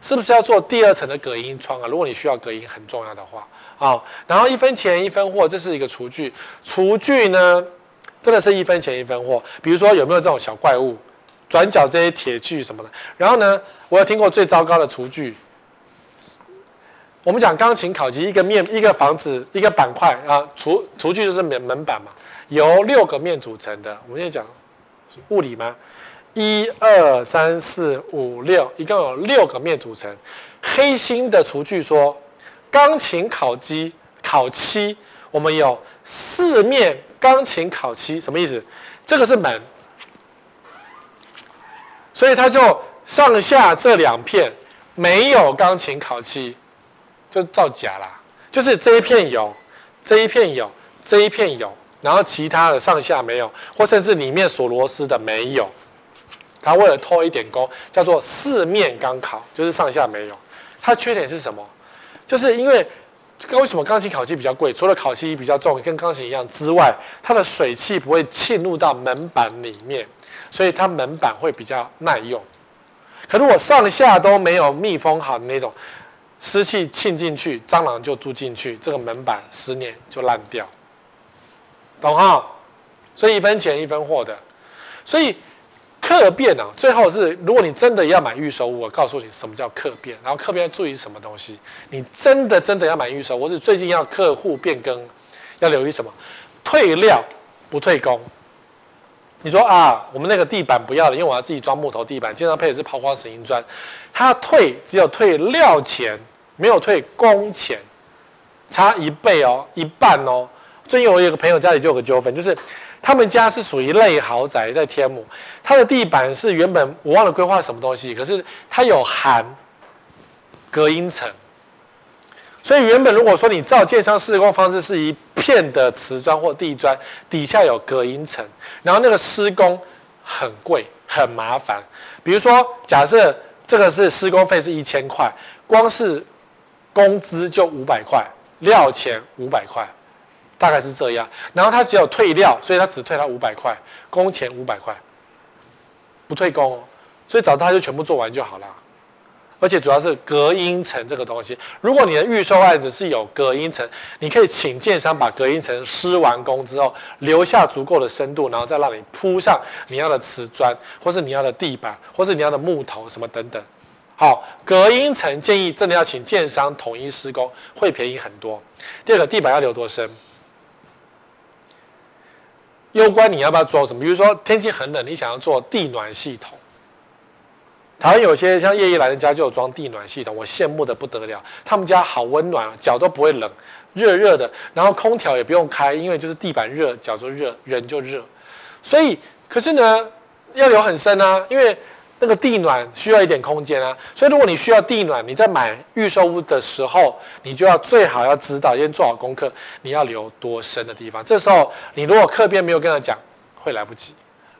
是不是要做第二层的隔音窗啊？如果你需要隔音很重要的话，啊，然后一分钱一分货，这是一个厨具。厨具呢，真的是一分钱一分货。比如说有没有这种小怪物？转角这些铁具什么的，然后呢，我有听过最糟糕的厨具。我们讲钢琴烤漆，一个面一个房子一个板块啊，厨厨具就是门门板嘛，由六个面组成的。我们现在讲物理吗？一二三四五六，一共有六个面组成。黑心的厨具说，钢琴烤鸡烤漆，我们有四面钢琴烤漆，什么意思？这个是门。所以它就上下这两片没有钢琴烤漆，就造假啦。就是这一片有，这一片有，这一片有，然后其他的上下没有，或甚至里面锁螺丝的没有。它为了偷一点工，叫做四面钢烤，就是上下没有。它缺点是什么？就是因为为什么钢琴烤漆比较贵？除了烤漆比较重，跟钢琴一样之外，它的水汽不会沁入到门板里面。所以它门板会比较耐用，可如果上下都没有密封好的那种，湿气沁进去，蟑螂就住进去，这个门板十年就烂掉，懂哈？所以一分钱一分货的，所以客变啊，最后是如果你真的要买预售屋，我告诉你什么叫客变，然后客变要注意什么东西，你真的真的要买预售，或是最近要客户变更，要留意什么？退料不退工。你说啊，我们那个地板不要了，因为我要自己装木头地板，经常配的是抛光石英砖。他退只有退料钱，没有退工钱，差一倍哦，一半哦。最近我有个朋友家里就有个纠纷，就是他们家是属于类豪宅，在天母，他的地板是原本我忘了规划什么东西，可是它有含隔音层。所以原本如果说你照建商施工方式是一片的瓷砖或地砖，底下有隔音层，然后那个施工很贵很麻烦。比如说，假设这个是施工费是一千块，光是工资就五百块，料钱五百块，大概是这样。然后他只有退料，所以他只退他五百块，工钱五百块，不退工。所以找他就全部做完就好了。而且主要是隔音层这个东西，如果你的预售案子是有隔音层，你可以请建商把隔音层施完工之后，留下足够的深度，然后再让你铺上你要的瓷砖，或是你要的地板，或是你要的木头什么等等。好，隔音层建议真的要请建商统一施工，会便宜很多。第二个，地板要留多深？攸关你要不要装什么？比如说天气很冷，你想要做地暖系统。台湾有些像叶一兰的家就有装地暖系统，我羡慕的不得了。他们家好温暖，脚都不会冷，热热的，然后空调也不用开，因为就是地板热，脚就热，人就热。所以，可是呢，要留很深啊，因为那个地暖需要一点空间啊。所以，如果你需要地暖，你在买预售屋的时候，你就要最好要知道，先做好功课，你要留多深的地方。这时候，你如果客边没有跟他讲，会来不及。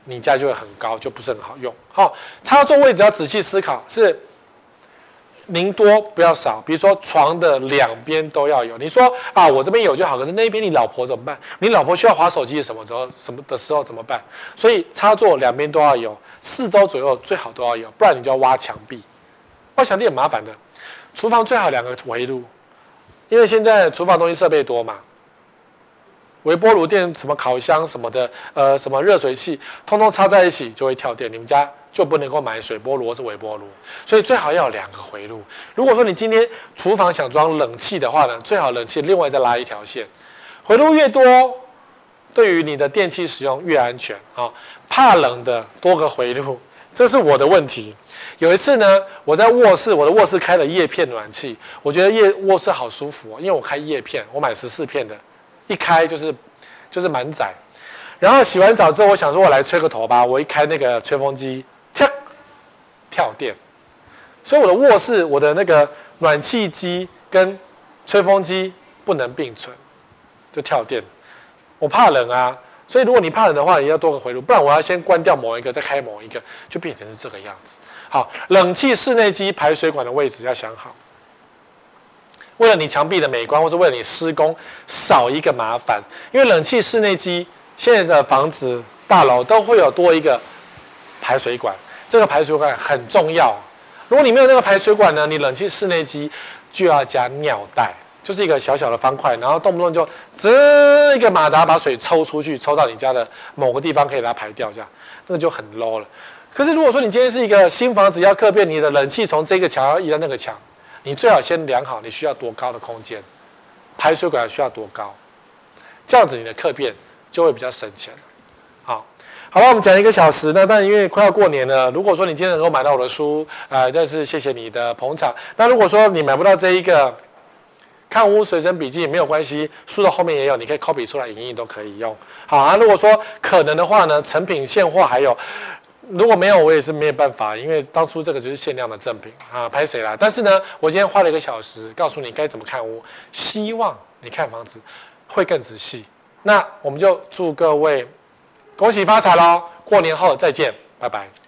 你家就会很高，就不是很好用。好，插座位置要仔细思考，是宁多不要少。比如说床的两边都要有。你说啊，我这边有就好，可是那边你老婆怎么办？你老婆需要划手机什么时候什么的时候怎么办？所以插座两边都要有，四周左右最好都要有，不然你就要挖墙壁。挖墙壁很麻烦的。厨房最好两个围炉，因为现在厨房东西设备多嘛。微波炉电、什么烤箱什么的，呃，什么热水器，通通插在一起就会跳电。你们家就不能够买水波炉是微波炉，所以最好要有两个回路。如果说你今天厨房想装冷气的话呢，最好冷气另外再拉一条线，回路越多，对于你的电器使用越安全啊。怕冷的多个回路，这是我的问题。有一次呢，我在卧室，我的卧室开了叶片暖气，我觉得叶卧室好舒服哦，因为我开叶片，我买十四片的。一开就是就是满载，然后洗完澡之后，我想说我来吹个头吧，我一开那个吹风机，跳跳电，所以我的卧室我的那个暖气机跟吹风机不能并存，就跳电。我怕冷啊，所以如果你怕冷的话，也要多个回路，不然我要先关掉某一个，再开某一个，就变成是这个样子。好，冷气室内机排水管的位置要想好。为了你墙壁的美观，或是为了你施工少一个麻烦，因为冷气室内机现在的房子大楼都会有多一个排水管，这个排水管很重要。如果你没有那个排水管呢，你冷气室内机就要加尿袋，就是一个小小的方块，然后动不动就这一个马达把水抽出去，抽到你家的某个地方可以把它排掉，这样那个就很 low 了。可是如果说你今天是一个新房子要客变，你的冷气从这个墙要移到那个墙。你最好先量好你需要多高的空间，排水管需要多高，这样子你的客变就会比较省钱。好，好了，我们讲一个小时呢，但因为快要过年了，如果说你今天能够买到我的书，呃，再次谢谢你的捧场。那如果说你买不到这一个看屋随身笔记也没有关系，书的后面也有，你可以 copy 出来影印都可以用。好啊，如果说可能的话呢，成品现货还有。如果没有，我也是没有办法，因为当初这个就是限量的赠品啊，拍谁啦？但是呢，我今天花了一个小时告诉你该怎么看屋，希望你看房子会更仔细。那我们就祝各位恭喜发财喽！过年后再见，拜拜。